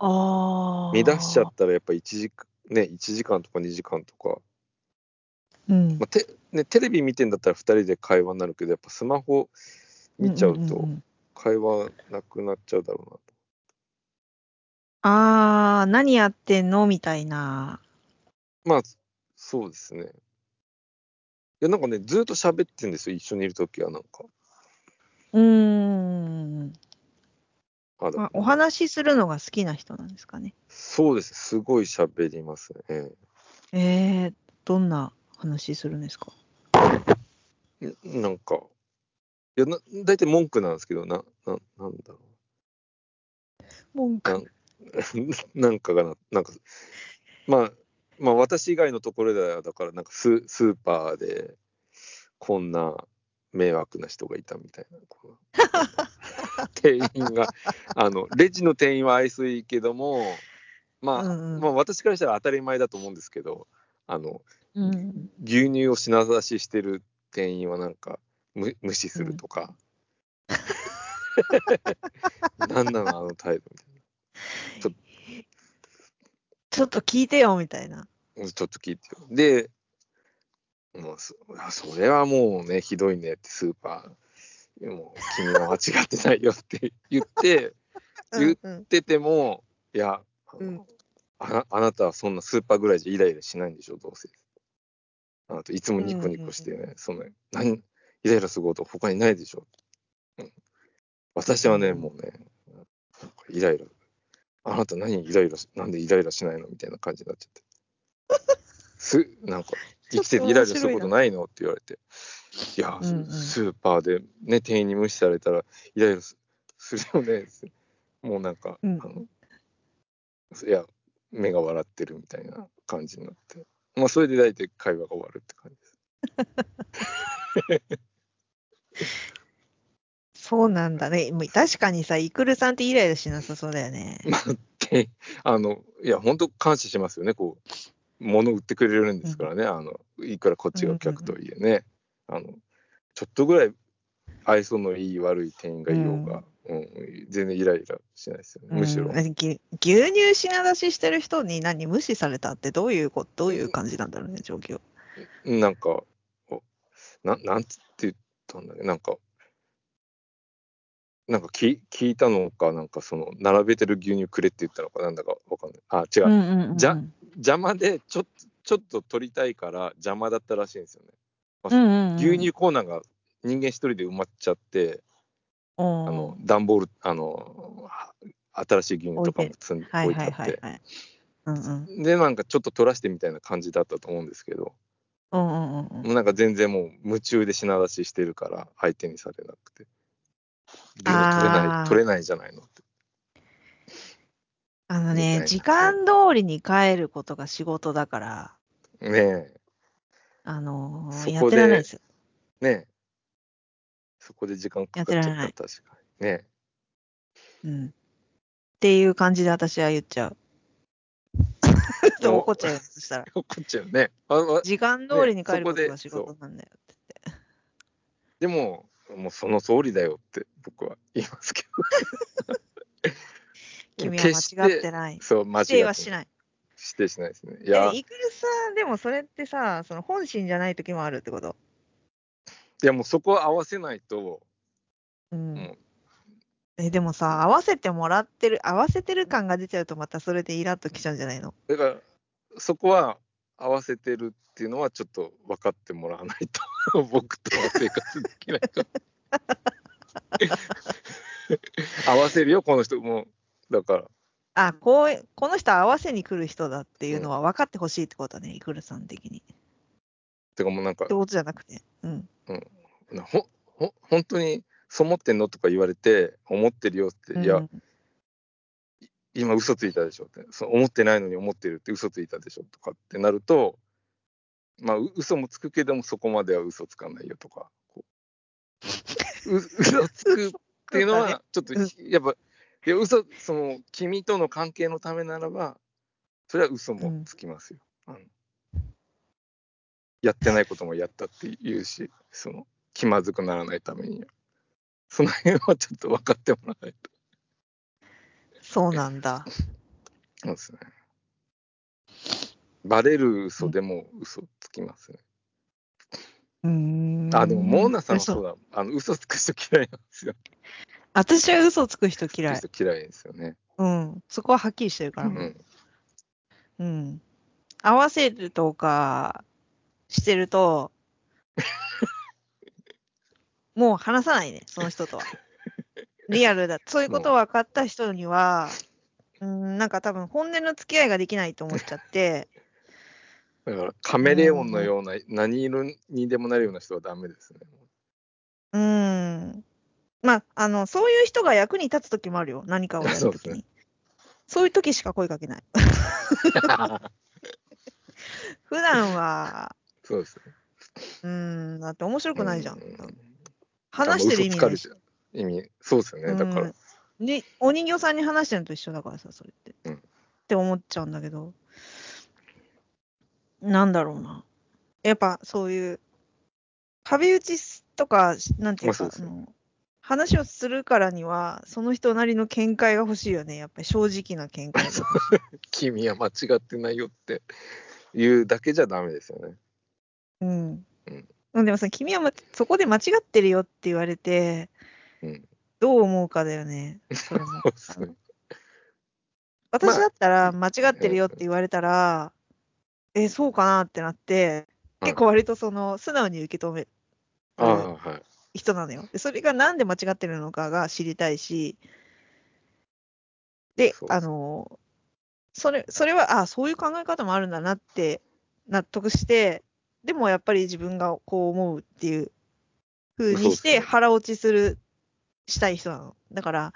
ああ。見出しちゃったらやっぱ1時間、ね、1時間とか2時間とか、うんまあ。てね、テレビ見てんだったら2人で会話になるけど、やっぱスマホ見ちゃうと会話なくなっちゃうだろうなと。ああ、何やってんの？みたいな。まあ、そうですね。いや、なんかね、ずっと喋ってんですよ、一緒にいるときは、なんか。うーん。あだまあ、お話しするのが好きな人なんですかね。そうです、すごい喋りますね。ええー、どんな話するんですか？なんか、いや、な大体文句なんですけど、な、ななんだろ文句。なんかがな、なんか、まあ、まあ、私以外のところでは、だから、なんかス、スーパーで、こんな迷惑な人がいたみたいな。店員が、あの、レジの店員は愛想いいけども、まあ、うんうんまあ、私からしたら当たり前だと思うんですけど、あの、うん。牛乳を品出ししてる店員はなんか無無視するとか、なんなのあの態度みたいちょっと聞いてよ、みたいな。な。ちょっと聞いてよ。で、もうそあそれはもうね、ひどいねってスーパー、もう君は間違ってないよって言って、言っうんてても、いや、あのうんあなあなたはそんなスーパーぐらいじゃイライラしないんでしょ、どうせ。あなたいつもニコニコしてね、その何イライラすること他にないでしょ。うん、私はね、うんもうね、イライラ、あなた何イライラし、なんでイライラしないのみたいな感じになっちゃって。す、なんか、生きててイライラすることないのって言われて。いや、うんうんスーパーでね、店員に無視されたらイライラすするよね。もうなんか、うんあのいや、目が笑ってるみたいな感じになって。まあ、それで大体会話が終わるって感じです。そうなんだね。もう確かにさ、イクルさんってイライラしなさそうだよね。まあ、てあの、いや、本当感謝しますよね。こう、物売ってくれるんですからね。あの、いくらこっちが客とはいえね。あの、ちょっとぐらい愛想のいい悪い店員がいようが、うん全然イライラしないですよね。むしろ。牛乳品出ししてる人に何無視されたってどういうこと、どういう感じなんだろうね、状況。なんか、おななんつって言ったんだっけ？なんか、なんかき聞いたのか、なんかその、並べてる牛乳くれって言ったのか、なんだかわかんない。あ、違う。うんうんうんうんじゃ邪魔で、ちょっと、ちょっと取りたいから邪魔だったらしいんですよね。うんうんうん牛乳コーナーが人間一人で埋まっちゃって、ああの、段ボール、あの、新しい牛乳とかも積んではい置いてあって、で、なんかちょっと取らしてみたいな感じだったと思うんですけど、うんうんうんうんもうなんか全然もう夢中で品出ししてるから相手にされなくて。取れない、取れないじゃないのって。あのね、時間通りに帰ることが仕事だから、ねえ、あのやってられないですよ。ねえ。そこで時間かかっちゃったらやってられない確かに。ねうん。っていう感じで私は言っちゃう。怒っちゃうよ、そしたら。怒っちゃうね。時間通りに帰ることねが仕事なんだよって言って。でも、もうその通りだよって僕は言いますけど。君は間違ってない。そう、間違否って定はしない。否定しないですね。いや、え、イクルさん、でもそれってさ、その本心じゃない時もあるってこと？いやもうそこは合わせないと、うん。もえ、でもさ、合わせてもらってる、合わせてる感が出ちゃうとまたそれでイラッときちゃうんじゃないの？うだから、そこは合わせてるっていうのはちょっと分かってもらわないと、僕とは生活できないから。合わせるよ、この人も。だから、あ、こう、この人合わせに来る人だっていうのは分かってほしいってことね、イクルさん的に。てかもうなんかって、ことじゃなくて。うん。なほほ本当にそう思ってんのとか言われて、思ってるよって、いや、うん今嘘ついたでしょって、そう思ってないのに思ってるって嘘ついたでしょとかってなると、まあ、う嘘もつくけども、そこまでは嘘つかないよとか、こうう 嘘つくっていうのは、ちょっとうんやっぱ、いや嘘その君との関係のためならば、それは嘘もつきますよ。あのやってないこともやったって言うし、その気まずくならないためには。その辺はちょっと分かってもらわないと。そうなんだ。そうですね。バレる嘘でも嘘つきますね。うーん。あ、でも、モーナさんは嘘そうだ。あの、嘘つく人嫌いなんですよ。私は嘘つく人嫌い。嘘嫌いですよね。うん。そこははっきりしてるから。うん。うん。合わせるとかしてると、もう話さないね、その人とは。リアルだ。そういうことを分かった人には、うん、なんか多分本音の付き合いができないと思っちゃって、だから、カメレオンのような、何色にでもなるような人はダメですね。うん。まあ、あの、そういう人が役に立つ時もあるよ。何かをやるときに。そうですそういう時しか声かけない。普段は、そうですね。うん、だって面白くないじゃん。うん話してる意味ないし。意味、そうですよね。だから、に、お人形さんに話してるのと一緒だからさ、それって。うんって思っちゃうんだけど。なんだろうな。やっぱそういう、壁打ちとか、なんていうか、まあその話をするからには、その人なりの見解が欲しいよね。やっぱり正直な見解が。君は間違ってないよって言うだけじゃダメですよね。うん。うんでもさ、君は、ま、そこで間違ってるよって言われて、うん。どう思うかだよね。それもそうですね。私だったら、間違ってるよって言われたら、え、そうかなってなって、はい結構割とその、素直に受け止めああ、はい。人なのよ。でそれがなんで間違ってるのかが知りたいし、でそう、あの、それ、それは、あそういう考え方もあるんだなって納得して、でもやっぱり自分がこう思うっていう風にしてそうですね腹落ちする、したい人なの。だから、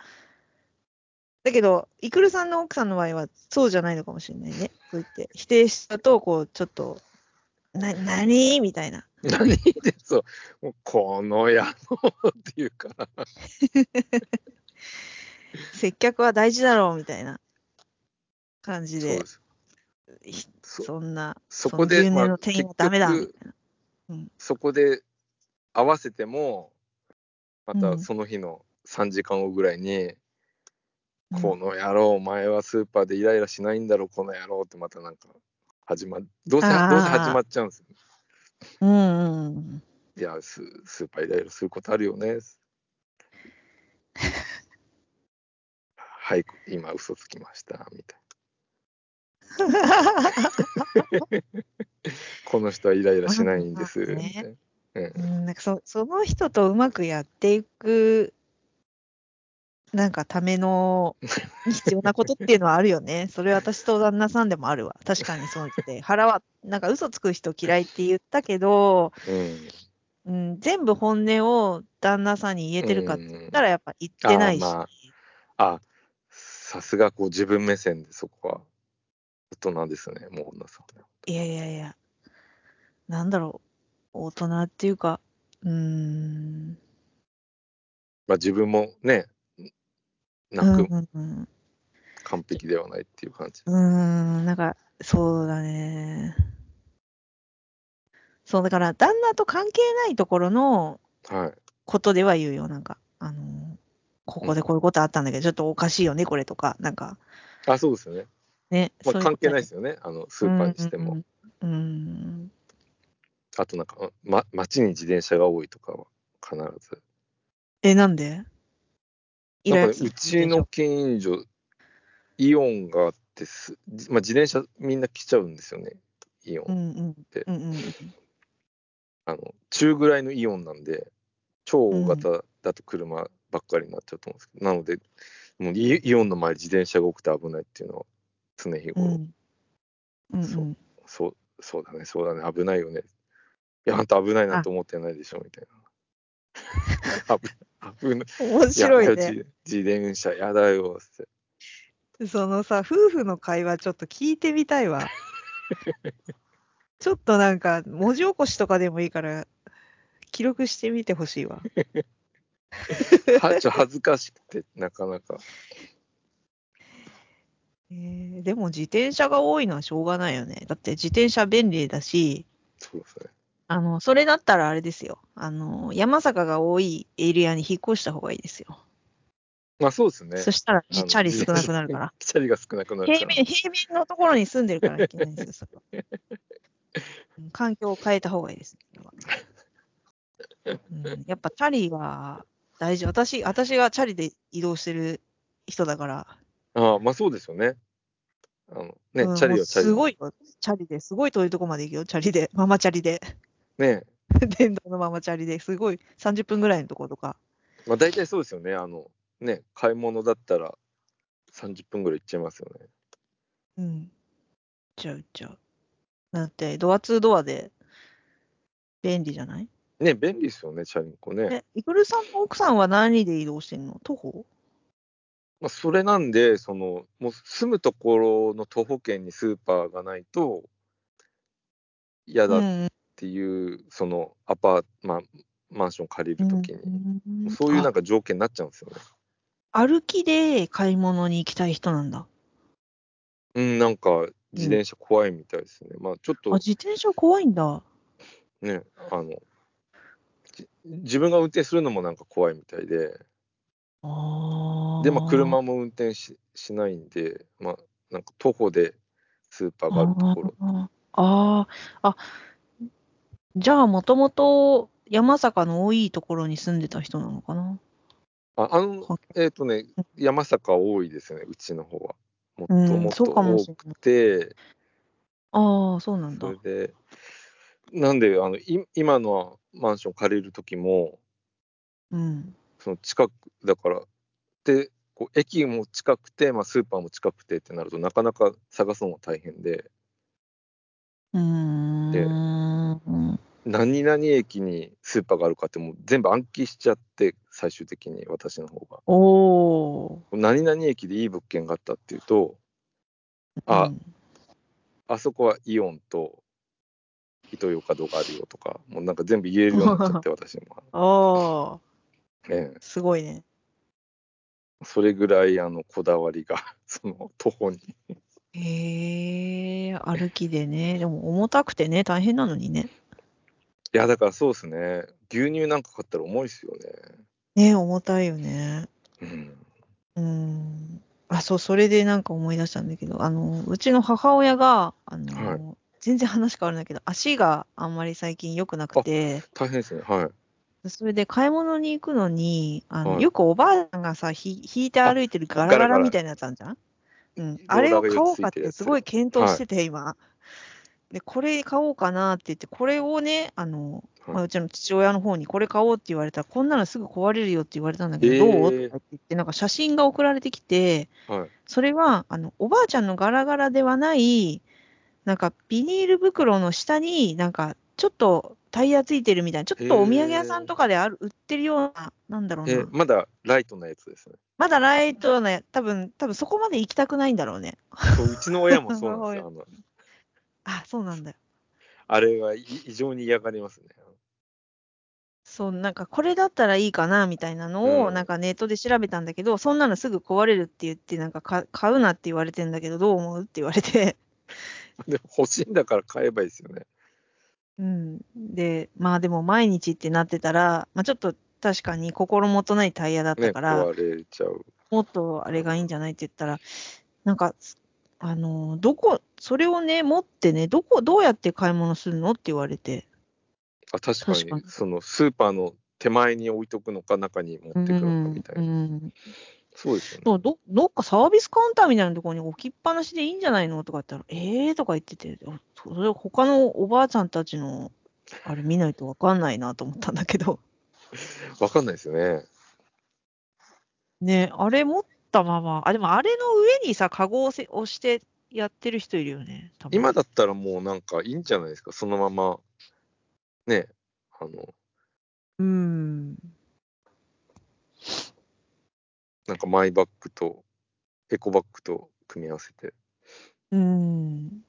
だけど、イクルさんの奥さんの場合はそうじゃないのかもしれないね。そう言って。否定したと、こう、ちょっと、な、なにみたいな。何でそう、もうこの野郎っていうから、接客は大事だろうみたいな感じでそそそんな、そこで、そのまあ牛乳の店員はダメだみ結たいな。そこで合わせても、まうんたその日の3時間後ぐらいに、うんこの野郎、お前はスーパーでイライラしないんだろ、この野郎ってまたなんか始まどうせどうせ始まっちゃうんですよ。うんうんうん。いやス、スーパーイライラすることあるよね。はい、今嘘つきました、みたいな。この人はイライラしないんです、まあねみたいな。うんうんなんかそその人とうまくやっていく、なんかための 必要なことっていうのはあるよね。それは私と旦那さんでもあるわ。確かにそう言って。腹は、なんか嘘つく人嫌いって言ったけど、うんうん、全部本音を旦那さんに言えてるかって言ったらやっぱ言ってないし。あーまあ、さすがこう自分目線でそこは大人ですね、もう女さん。いやいやいや、なんだろう。大人っていうか、うーん。まあ自分もね、なくうん完璧ではないっていう感じ。うーん、なんか、そうだね。そう、だから、旦那と関係ないところのはい。ことでは言うよ。なんか、あの、ここでこういうことあったんだけど、ちょっとおかしいよね、これとか、なんか、あ、そうですよね。ね。まあ関係ないいですよね、あのスーパーにしても。うんうんうん。あとなんか、ま、街に自転車が多いとかは必ず。え、なんで？なんかね、うちの近所、イオンがあってす、まあ、自転車みんな来ちゃうんですよね、イオン。うんうん。でうんうんうん。あの中ぐらいのイオンなんで、超大型だと車ばっかりになっちゃうと思うんですけど、なので、もうイイオンの前、自転車が多くて危ないっていうのは、常日頃、うん。うんうん。そうそうだね、そうだね、危ないよね。いや、あんた危ないなんて思ってないでしょ、みたいな。危危ない。面白いやね。自自転車やだよって。そのさ、夫婦の会話ちょっと聞いてみたいわ。ちょっとなんか、文字起こしとかでもいいから、記録してみてほしいわ。はちょ恥ずかしくて、なかなか。えーでも自転車が多いのはしょうがないよね。だって自転車便利だし、そうですね。あの、それだったらあれですよ。あの、山坂が多いエリアに引っ越した方がいいですよ。まあそうですね。そしたら、チャリ少なくなるから。チャリが少なくなるから。平面、平面のところに住んでるからいけないんですよ、それは。う ん環境を変えた方がいいです。それはうん、やっぱチャリは大事。私、私がチャリで移動してる人だから、ああ、まあそうですよね。あのね、うんチャリはチャリ。すごいよ。チャリで、すごい遠いとこまで行くよ、チャリで。ママチャリで。ね、電動のママチャリですごい30分ぐらいのところとか。まあ大体そうですよね。あの、ね、買い物だったら30分ぐらい行っちゃいますよね。うん。ちゃうちゃう。だって、ドアツードアで便利じゃない？ね、便利ですよね、チャリンコね。え、イクルさんの奥さんは何で移動してんの？徒歩？まあそれなんで、その、もう住むところの徒歩圏にスーパーがないと嫌だっうんていう、そのアパート、まあ、マンション借りるときに、うんそういうなあんか条件になっちゃうんですよね。歩きで買い物に行きたい人なんだ。うん、なんか自転車怖いみたいですね。まあちょっあ、と自転車怖いんだ。ね、あの、じ自分が運転するのもなんか怖いみたいで、ああ。で、まあ車も運転ししないんで、まあなんか徒歩でスーパーがあるところ。あああ、あ、じゃあもともと山坂の多いところに住んでた人なのかな？あ、あの、えっ、とね、山坂多いですね、うちの方は。もっとうんもっと多くて、ああ、そうなんだそ。れで、なんで、あの、い今のマンション借りるときも、うん。その近くだから、で、こう駅も近くて、まあ、スーパーも近くてってなるとなかなか探すのも大変で、うーん。何々駅にスーパーがあるかってもう全部暗記しちゃって、最終的に私の方が。おー。何々駅でいい物件があったっていうと、あうんあそこはイオンとイトーヨーカドーがあるよとか、もうなんか全部言えるようになっちゃって、私も。ああ、ええ、すごいね。それぐらいあのこだわりが、その徒歩に。へえ、歩きでね。でも重たくてね、大変なのにね。いや、だからそうですね。牛乳なんか買ったら重いですよね。ね、重たいよね。うん。うーん。あ、そう、それでなんか思い出したんだけど、あの、うちの母親が、あの、はい全然話変わるんだけど、足があんまり最近良くなくて、大変ですね。はい。それで買い物に行くのに、あの、はいよくおばあさんがさ、ひ引いて歩いてるガラガラみたいなやつあるじゃん？うん。あれを買おうかってすごい検討してて、今。で、これ買おうかなって言って、これをね、あの、はいまあ、うちの父親の方にこれ買おうって言われたら、こんなのすぐ壊れるよって言われたんだけど、えーどう？って言って、なんか写真が送られてきて、はい。それは、あの、おばあちゃんのガラガラではない、なんかビニール袋の下になんかちょっとタイヤついてるみたいな、ちょっとお土産屋さんとかである、売ってるような、なんだろうな。えまだライトなやつですね。まだライトな、多分、多分そこまで行きたくないんだろうね。そううちの親もそうなんですよ。あのあ、そうなんだよ。あれはい異常に嫌がりますね。そう、なんかこれだったらいいかなみたいなのを、うんなんかネットで調べたんだけど、そんなのすぐ壊れるって言って、なんかか買うなって言われてんだけど、どう思うって言われて、でも欲しいんだから買えばいいですよね。うん。で、まあでも毎日ってなってたら、まあちょっと確かに心もとないタイヤだっね、たから、壊れちゃう。もっとあれがいいんじゃないって言ったら、なんか、あの、どこ、それをね、持ってね、どこ、どうやって買い物するのって言われて、あ確かに確かにそのスーパーの手前に置いとくのか、中に持ってくるのかみたいな。うんそうですよね。どどっかサービスカウンターみたいなところに置きっぱなしでいいんじゃないのとか言ったら、ええー、とか言ってて、あそれ他のおばあちゃんたちの、あれ見ないとわかんないなと思ったんだけど。わかんないですよね。ね、あれ持ったまま、あ、でもあれの上にさ、カゴをせ押してやってる人いるよね。今だったらもうなんかいいんじゃないですか、そのまま、ね、あの、うん。なんかマイバッグとエコバッグと組み合わせて。うん。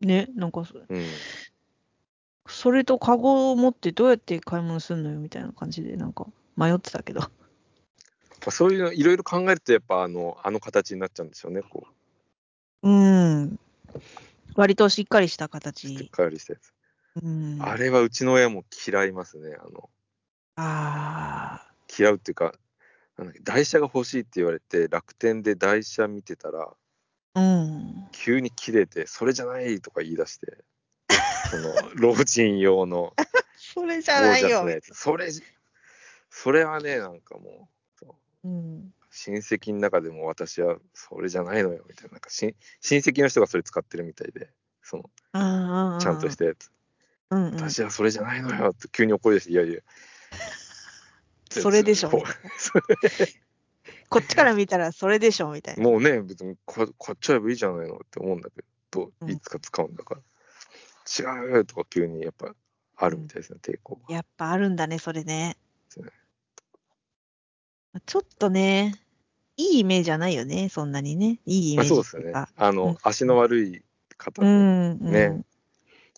ね、なんかそ、うん。それとカゴを持ってどうやって買い物するのよみたいな感じで、なんか迷ってたけど。まあそういうのいろいろ考えると、やっぱあの、あの形になっちゃうんですよね、こう、うん。割としっかりしたしっ形。かりしたやつ。うん。あれはうちの親も嫌いますね。あの、あ嫌うっていうか、なん台車が欲しいって言われて、楽天で台車見てたら、あ。うん。急に切れて、それじゃないとか言い出して、その、老人用の それじゴゃないよ。それじ、それはね、なんかもう、そううん。親戚の中でも私はそれじゃないのよみたいな、なんかし親戚の人がそれ使ってるみたいで、その。ちゃんとしたやつ、うんうん。私はそれじゃないのよって急に怒り出して、いやいや、それでしょここっちから見たらそれでしょみたいな。もうね、別にこ買っちゃえばいいじゃないのって思うんだけど、うんいつか使うんだから、違うよとか急にやっぱあるみたいですね、抵抗が。やっぱあるんだね、それね。ちょっとね、いいイメージじゃないよね、そんなにね。いいイメージまあそうですよね。あの、うん足の悪い方うの、ん、うん。ね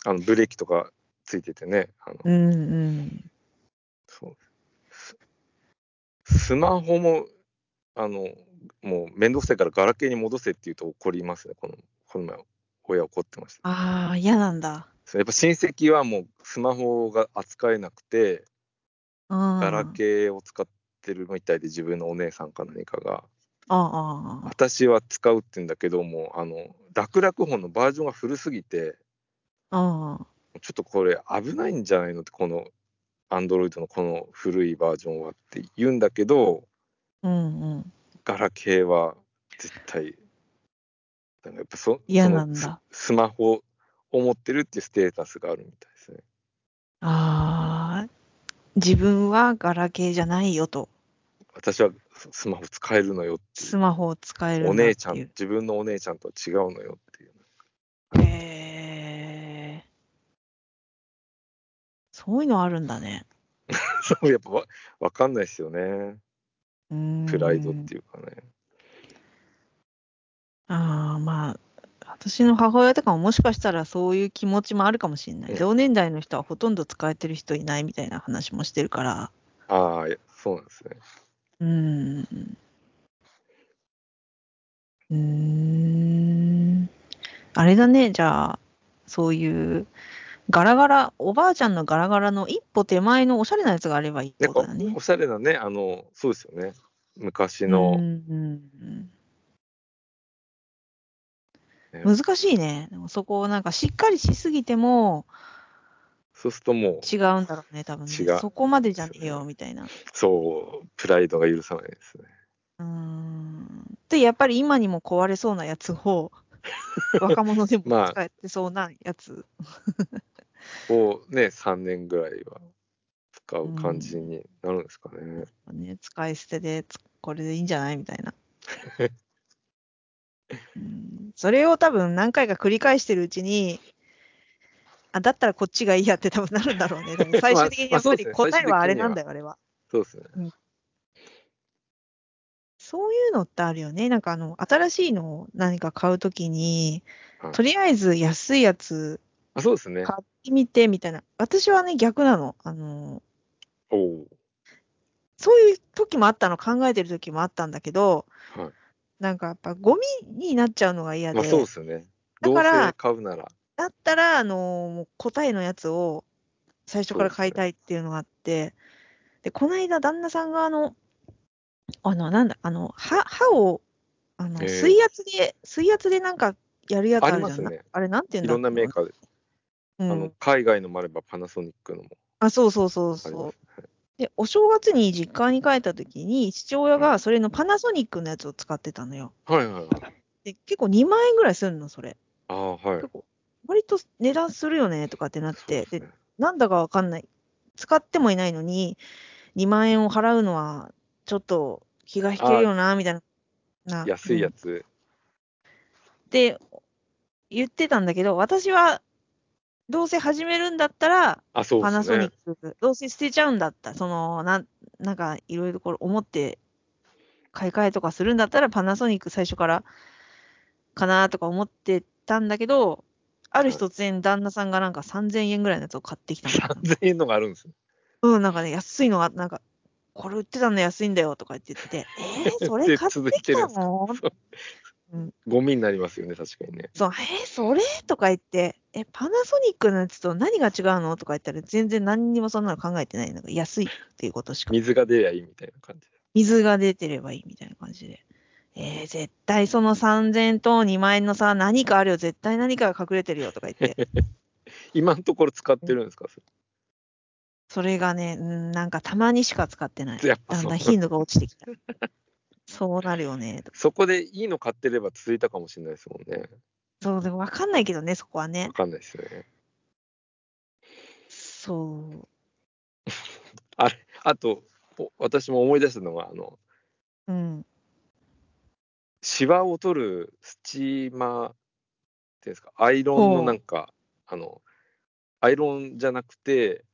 あのブレーキとかついててね、あのうん、うん。そうススマホも、あの、もうめんどくさいからガラケーに戻せって言うと怒りますね、この、この前、親怒ってました。ああ、嫌なんだ。やっぱ親戚はもうスマホが扱えなくて、ガガラケーを使ってるみたいで、自分のお姉さんか何かが、ああ、ああ。私は使うって言うんだけども、あの、楽々本のバージョンが古すぎて、ああ。ちょっとこれ危ないんじゃないのって、この、アンドロイドのこの古いバージョンはって言うんだけど、うん、うん。ガラケーは絶対、なんかやっぱそ嫌なんだススマホを持ってるっていうステータスがあるみたいですね。ああ。自分はガラケーじゃないよと。私はススマホ使えるのよスマホを使えるお。姉ちゃん、自分のお姉ちゃんとは違うのよっていう。へそういうのあるんだね。そう、やっぱわわかんないですよね。プライドっていうかね。ああ、まあ、私の母親とかももしかしたらそういう気持ちもあるかもしれない。うん同年代の人はほとんど使えてる人いないみたいな話もしてるから。ああ、そうなんですね。うーん。うーん。あれだね、じゃあ、そういう、ガラガラ、おばあちゃんのガラガラの一歩手前のおしゃれなやつがあればいいってことだねお。しゃれなね、あの、そうですよね。昔うの、んうんねうん難しいね。そこをなんかしっかりしすぎてもそうするともう、違うんだろうね、多分ね。違うそこまでじゃねえよ、みたいな。そう、プライドが許さないですね。うーん。で、やっぱり今にも壊れそうなやつを、若者でもまあ使ってそうなやつ。をね、3年ぐらいは使う感じになるんですかね。ね、使い捨てで、つこれでいいんじゃないみたいな。うんそれを多分何回か繰り返してるうちに、あ、だったらこっちがいいやって多分なるんだろうね。多分 最終的にやっぱり答えはあれなんだよ、あれは。そうですね。そういうのってあるよね。なんかあの、新しいのを何か買うときにはい、とりあえず安いやつあ、そうですね。買ってみてみたいな。私はね、逆なの。あの、おおそういう時もあったの、考えてる時もあったんだけど、はいなんかやっぱゴミになっちゃうのが嫌で、まあそうですよね。だからせ買うなら。だったら、あのもう答えのやつを最初から買いたいっていうのがあって、で、この間旦那さんがあの、あの、なんだ、あの、歯、歯を、あの、水圧で、水圧でなんかやるやつあるじゃん。ありますねあれなんて言うんだいろんなメーー、カーで。うんあの、海外のもあればパナソニックのもあ、そうそうそうそう。で、お正月に実家に帰った時に、父親がそれのパナソニックのやつを使ってたのよ。はいはいはい。で、結構2万円ぐらいするの、それ。ああ、はい結。構、割と値段するよね、とかってなって、でなんだかわかんない。使ってもいないのに、2万円を払うのは、ちょっと気が引けるよな、みたいな。な安いやうんつ。って言ってたんだけど、私は、どうせ始めるんだったら、あ、そうパナソニッ。ク、どうせ捨てちゃうんだったら、その、なん、なんか、いろいろ思って、買い替えとかするんだったら、パナソニック最初から、かなとか思ってたんだけど、ある日突然、旦那さんがなんか3000円ぐらいのやつを買ってきたの。3000円のがあるんですね。うん、なんかね、安いのが、なんか、これ売ってたの安いんだよとか言ってて、えー、それ 買ってきたの？ゴミになりますよね、確かにね。そう、えー、それ？とか言って、え、パナソニックのやつと何が違うの？とか言ったら、全然何にもそんなの考えてない。なんか安いっていうことしか。水が出りゃいいみたいな感じで。水が出てればいいみたいな感じで。えー、絶対その3000と2万円のさ、何かあるよ、絶対何かが隠れてるよとか言って。今のところ使ってるんですか、そそれがね、うんなんかたまにしか使ってない。だんだん頻度が落ちてきた。そうなるよね。とそこでいいの買ってれば続いたかもしれないですもんね。そう、でもわかんないけどね、そこはねわ。かんないですよね。そう。あと、お私も思い出したのが、あの、うん。シワを取るスチーマーっていうんですか、アイロンのなんか、あの、アイロンじゃなくて、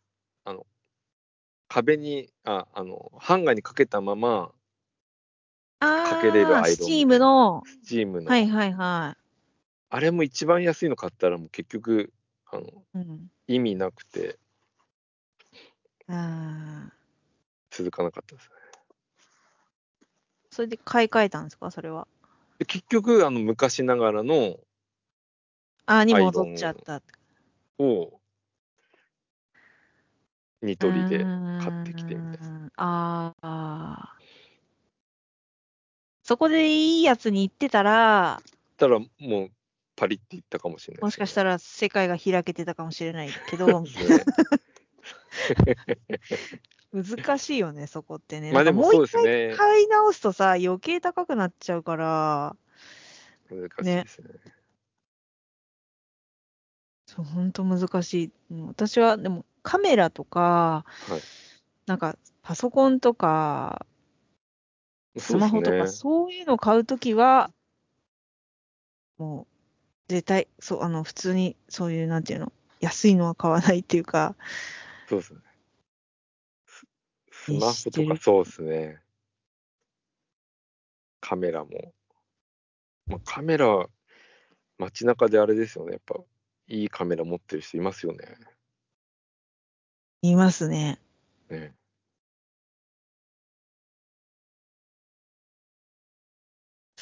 あの、壁に、あ、あの、ハンガーにかけたまま、あかけれるアイロンあ、スチームの、スチームの、はいはいはあれも一番安いの買ったらもう結局、あの、い。うん。意味なくてああ。続かなかったですね。それで買い替えたんですか、それは。で結局、あの、昔ながらのああ、に戻っちゃった。を、ニトリで買ってきてみたいな。ああ。そこでいいやつに行ってたら、たら、もう、パリっていったかもしれない、もしかしたら世界が開けてたかもしれないけど、みたいなね 難しいよね、そこってね。まあでもそうですね回買い直すとさ、余計高くなっちゃうから、難しいですね。そう、本当難しい。うん私は、でもカメラとか、はいなんかパソコンとか、スマホとか、そういうの買うときは、もう、絶対、そう、あの、普通に、そういう、なんていうの、安いのは買わないっていうか、そうですね。ススマホとかそうですね。カメラも。まあ、カメラ、街中であれですよね。やっぱ、いいカメラ持ってる人いますよね。いますね。ね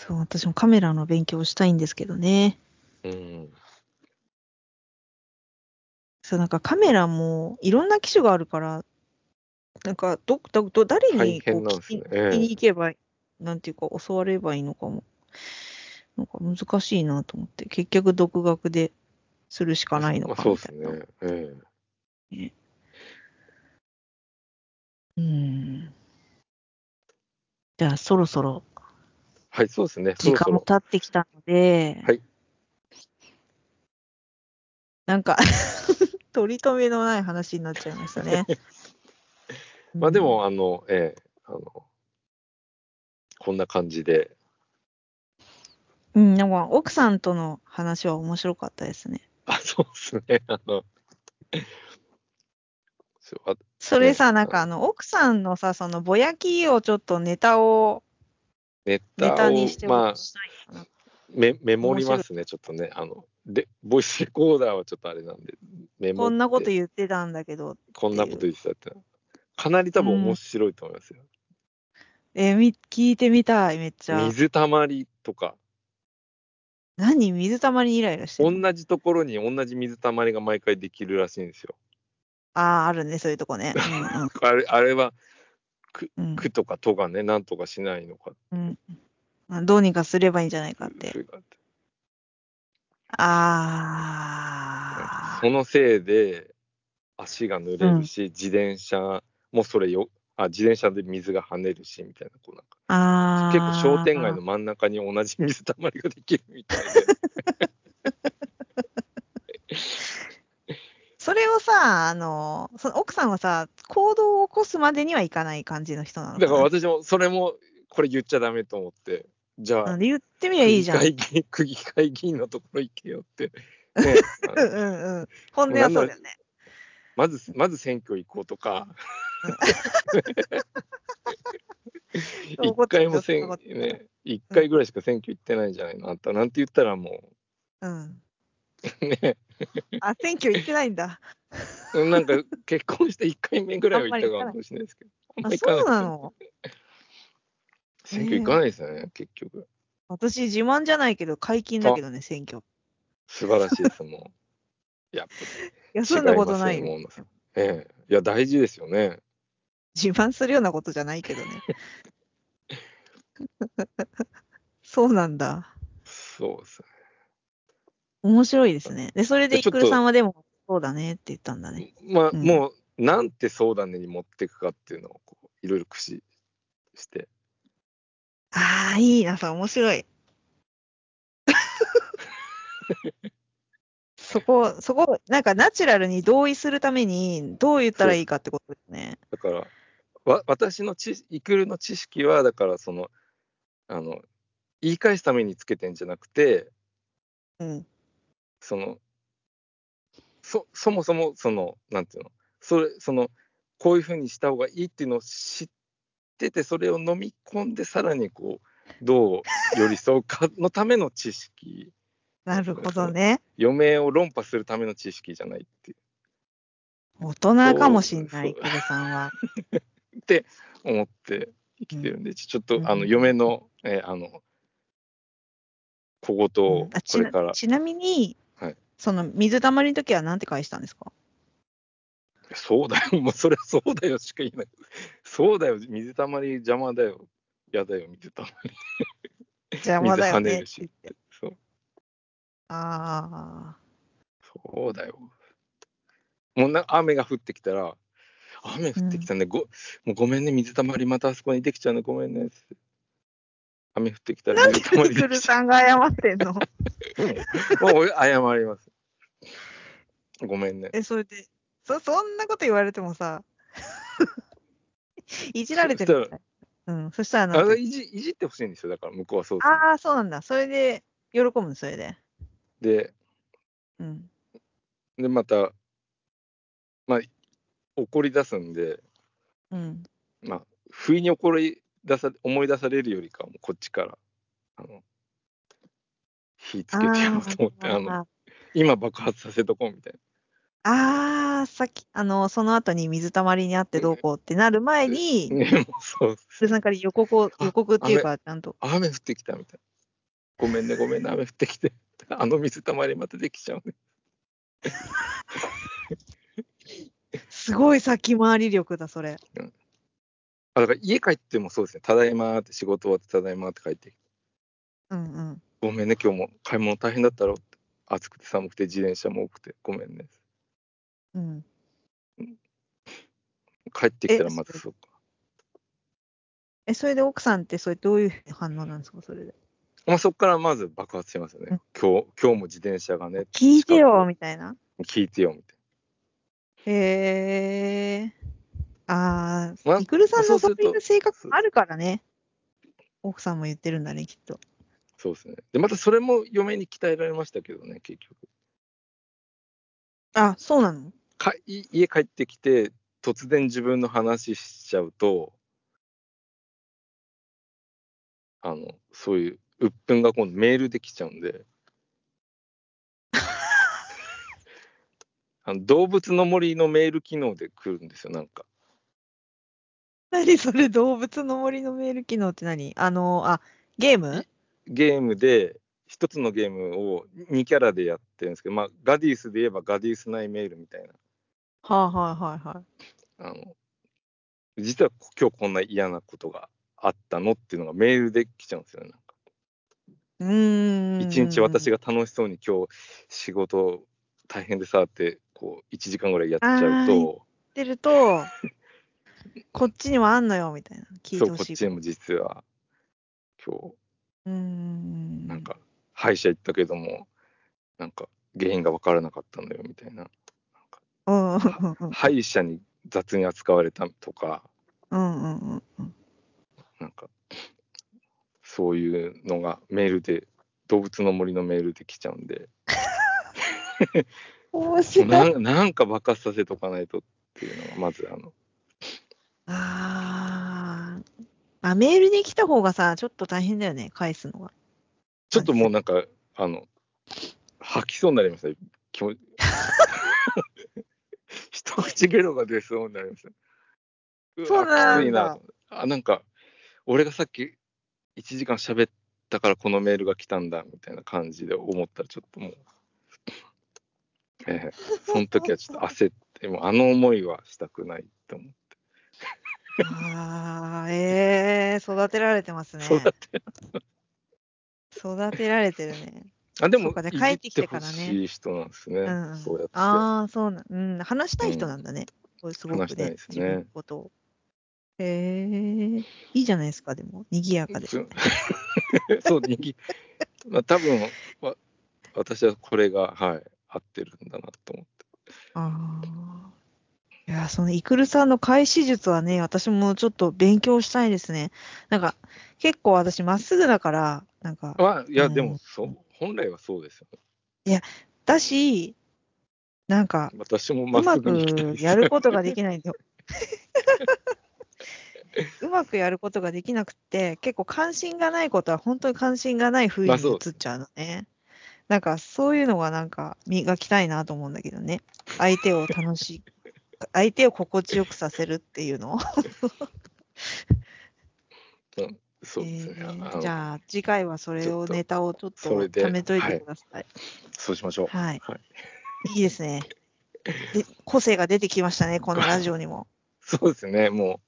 そう、私もカメラの勉強したいんですけどね。うん。そう、なんかカメラもいろんな機種があるから、なんかど、ど、ど誰にこうなんですね聞きに行けば、なんていうか教わればいいのかも。なんか難しいなと思って、結局独学でするしかないのまあそうかみたいな。ですね。ええうん。じゃあそろそろはい、そうですね。そ時間も。経ってきたので、はいなんか 取り留めのない話になっちゃいましたね。まあでも、あの、ええあの、こんな感じで、うん、なんか奥さんとの話は面白かったですね。あ、そうですね。あの、それさ、ねなんかあの、奥さんのさ、そのぼやきをちょっとネタを、ネネタにして、まあ。メメモりますね、ちょっとね。あの、で、ボイスレコーダーはちょっとあれなんで、メモこんなこと言ってたんだけど、こんなこと言ってたって。かなり多分面白いと思いますよ。えーみ、聞いてみたい、めっちゃ。水たまりとか、何？水たまりにイライラして同じところに同じ水たまりが毎回できるらしいんですよ。ああ、あるね、そういうとこね。あれあれは、うんうん。区とか都がね、なんとかしないのかうんあどうにかすればいいんじゃないかって。あああ。そのせいで足が濡れるし、自転車もうそれよ、あ、自転車で水が跳ねるし、みたいな、こうなんか、ああ。結構商店街の真ん中に同じ水たまりができるみたいで。それをさ、あの、その奥さんはさ、行動を起こすまでにはいかない感じの人なのだから私も、それも、これ言っちゃダメと思って、じゃあ、うん言ってみりゃいいじゃん。区議会議員区議会議員のところ行けよって。ね、うんうんうん。本音はそうだよね。まず、まず選挙行こうとか、一回も選そういうことね、一回ぐらいしか選挙行ってないんじゃないの？あんたなんて言ったらもうん。う、ね、あ、選挙行ってないんだ。なんか結婚して一回目ぐらいは行ったかもしれないですけど、あそうなの？選挙行かないですよね、結局。私自慢じゃないけど、解禁だけどね、選挙。素晴らしいです、もう。やっぱ休んだことないええいや、大事ですよね。自慢するようなことじゃないけどね。そうなんだ。そうですね。面白いですね。で、それでイクルさんはでも、そうだねって言ったんだね。まあ、うんもう、なんて相談に持っていくかっていうのをいろいろ駆使して。ああ、いいな、さ、面白い。そこ、そこ、なんかナチュラルに同意するために、どう言ったらいいかってことですね。だから、わ私の知イクルの知識は、だから、その、あの、言い返すためにつけてんじゃなくて、うん。その、そそもそも、その、なんていうの、それ、その、こういうふうにした方がいいっていうのを知ってて、それを飲み込んで、さらにこう、どう寄り添うかのための知識、なるほどね。余命を論破するための知識じゃないって大人かもしんない、イクルさんは。思って生きてるんで、ちょっと、うん。あの、嫁の、えーあの、小言をこれから。ちな、ちなみに、はいその水たまりの時は何て返したんですか？そうだよ、もうそれはそうだよしか言えない。そうだよ、水たまり邪魔だよ。やだよ、水たまり。邪魔だよね水跳ねるしって言って。そうああ。そうだよ。もうな雨が降ってきたら、雨降ってきたね、ごもうごめんね、水たまりまたあそこにできちゃうの、ごめんね。雨降ってきたらなんで水たまりイクルできちゃさんが謝ってんの？う。もう俺謝ります。ごめんね。え、それで、そ、そんなこと言われてもさ、いじられてるみたい。うん、そしたらなんかあいじいじってほしいんですよ、だから向こうはそうああ、そうなんだ。それで、喜ぶの、それで。で、うん。で、また、まあ、怒り出すんで、うん。まあ、不意に怒り出さ思い出されるよりかは、もうこっちから、あの、火つけてやろうと思って、あの、あ今爆発させとこうみたいあー、さっき、あの、その後に水たまりにあってどうこうってなる前に、な。ね、もうそうイクルさんから予告予告っていうか、ちゃんと。雨降ってきたみたいな。ごめんね、ごめんね、雨降ってきて。あの水たまりまたできちゃうね。すごい先回り力だ、それ。あだから家帰ってもそうですね、ただいまーって仕事終わってただいまーって帰ってきて、うんうん。ごめんね、今日も買い物大変だったろって。暑くて寒くて自転車も多くて、ごめんね。うん。帰ってきたらえまたそうか。え、それで奥さんって、それどういう反応なんですか、それで？まあ、そこからまず爆発しますよね。うん今日、今日も自転車がね、聞いてよ、近みたいな。く聞いてよ、みたいへえ。あまああ、イクルさんのそういう性格あるからね。奥さんも言ってるんだね、きっと。な。そうですね。で、またそれも嫁に鍛えられましたけどね、結局。あ、そうなの？かい家帰ってきて、突然自分の話しちゃうと、あの、そういう鬱憤が今度メールできちゃうんで、あの動物の森のメール機能で来るんですよ、なんか。何それ、動物の森のメール機能って何？あの、あ、ゲーム？ゲームで、一つのゲームを2キャラでやってるんですけど、まあ、ガディースで言えばガディース内メールみたいな。はあ、はいはいはい。あの実は今日こんな嫌なことがあったのっていうのがメールで来ちゃうんですよね。なんかうーん。一日私が。が楽しそうに今日仕事大変でさってこう1時間ぐらいやっちゃうとってると、こっちにもあんのよ、みたいな。聞いそう、てほしい。こっちにも実は、今うーん。日、なんか、歯医者行ったけども、なんか、原因が分からなかったのよ、みたいな。うんうんうんうん。歯医者に雑に扱われたとか、うんうんうんうん。なんか、そういうのがメールで、動物の森のメールで来ちゃうんで、面白い。なんなんか爆発させとかないとっていうのが、まず、あの、あーあ、メールに来た方がさ、ちょっと大変だよね、返すのが。ちょっともうなんか、あの、吐きそうになりました。気持ち 一口ゲロが出そうになりました。そうなんだきついな。あ、なんか、俺がさっき1時間喋ったからこのメールが来たんだみたいな感じで思ったらちょっともう、ええその時はちょっと焦って、もうあの思いはしたくないと思って。ああ、ええ育てられてますね。そうだって。育てられてるね。あ、でも、そうかでい帰ってきててからねほしい人なんですね。うんうんそうやって。ああ、そうなん、うん、話したい人なんだね。これすごく話したいね、ですね自分のことを。へえいいじゃないですか、でも、賑やかで。そう そう、人気。まあ、多分わ私はこれが、はい、合ってるんだなと思って。ああ。いや、そのイクルさんの開始術はね、私もちょっと勉強したいですね。なんか、結構私まっすぐだから、なんか、まあ、いや、うんでもそう、本来はそうですよね。だし、なんか、私もまうまくやることができないんだよ。うまくやることができなくて、結構関心がないことは本当に関心がない風にまあそう映っちゃうのね。なんかそういうのがなんか磨きたいなと思うんだけどね。相手を楽しい、相手を心地よくさせるっていうの？を。うんそうですね。えーじゃあ次回はそれをネタをちょっと貯めといてください。そうしましょう。はい。はいいいですね。で個性が出てきましたね、このラジオにも。そうですね。も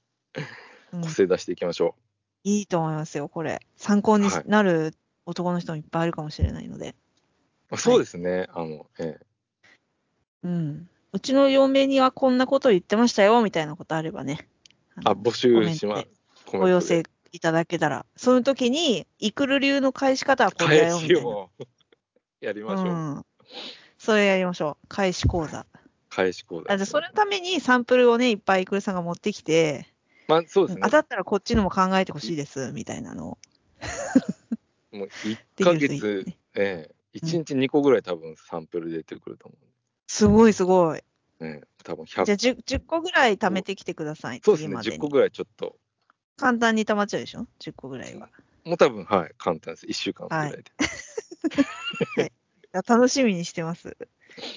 ううん個性出していきましょいいと思いますよ、これ。参考にはいなる男の人もいっぱいいるかもしれないので。う。そうですね。あの、ええうん。うちの嫁にはこんなこと言ってましたよ、みたいなことあればね。あ、の募集します。お寄せいただけたら。その時に、イクル流の返し方はこれだよ、みたいな。をやりましょう。うん。それやりましょう。返し講座。返し講座あじゃあそれのためにサンプルをね、いっぱいイクルさんが持ってきて、まあ、そうですね当。たったらこっちのも考えてほしいです、みたいなのを。もう1ヶ月ね、ええ、1日2個ぐらい多分サンプル出てくると思すごいすごい。う。ええ、多分じゃあ100 10, 10個ぐらい貯めてきてください。そうですね、10次までに個ぐらいちょっと、簡単に溜まっちゃうでしょ ?10 個ぐらいは。もう多分、はい、簡単です。1週間ぐらいで。いや楽しみにしてます。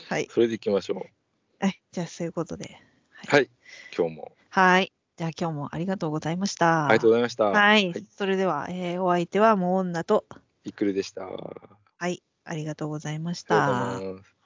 はい。それでいきましょう。はい。じゃあ、そういうことで。はい、今日もはい。じゃあ、今日もありがとうございました。ありがとうございました。はい。はい、それでは、えーお相手はもう女と、いくるでした。はい。ありがとうございましありがとうたございます。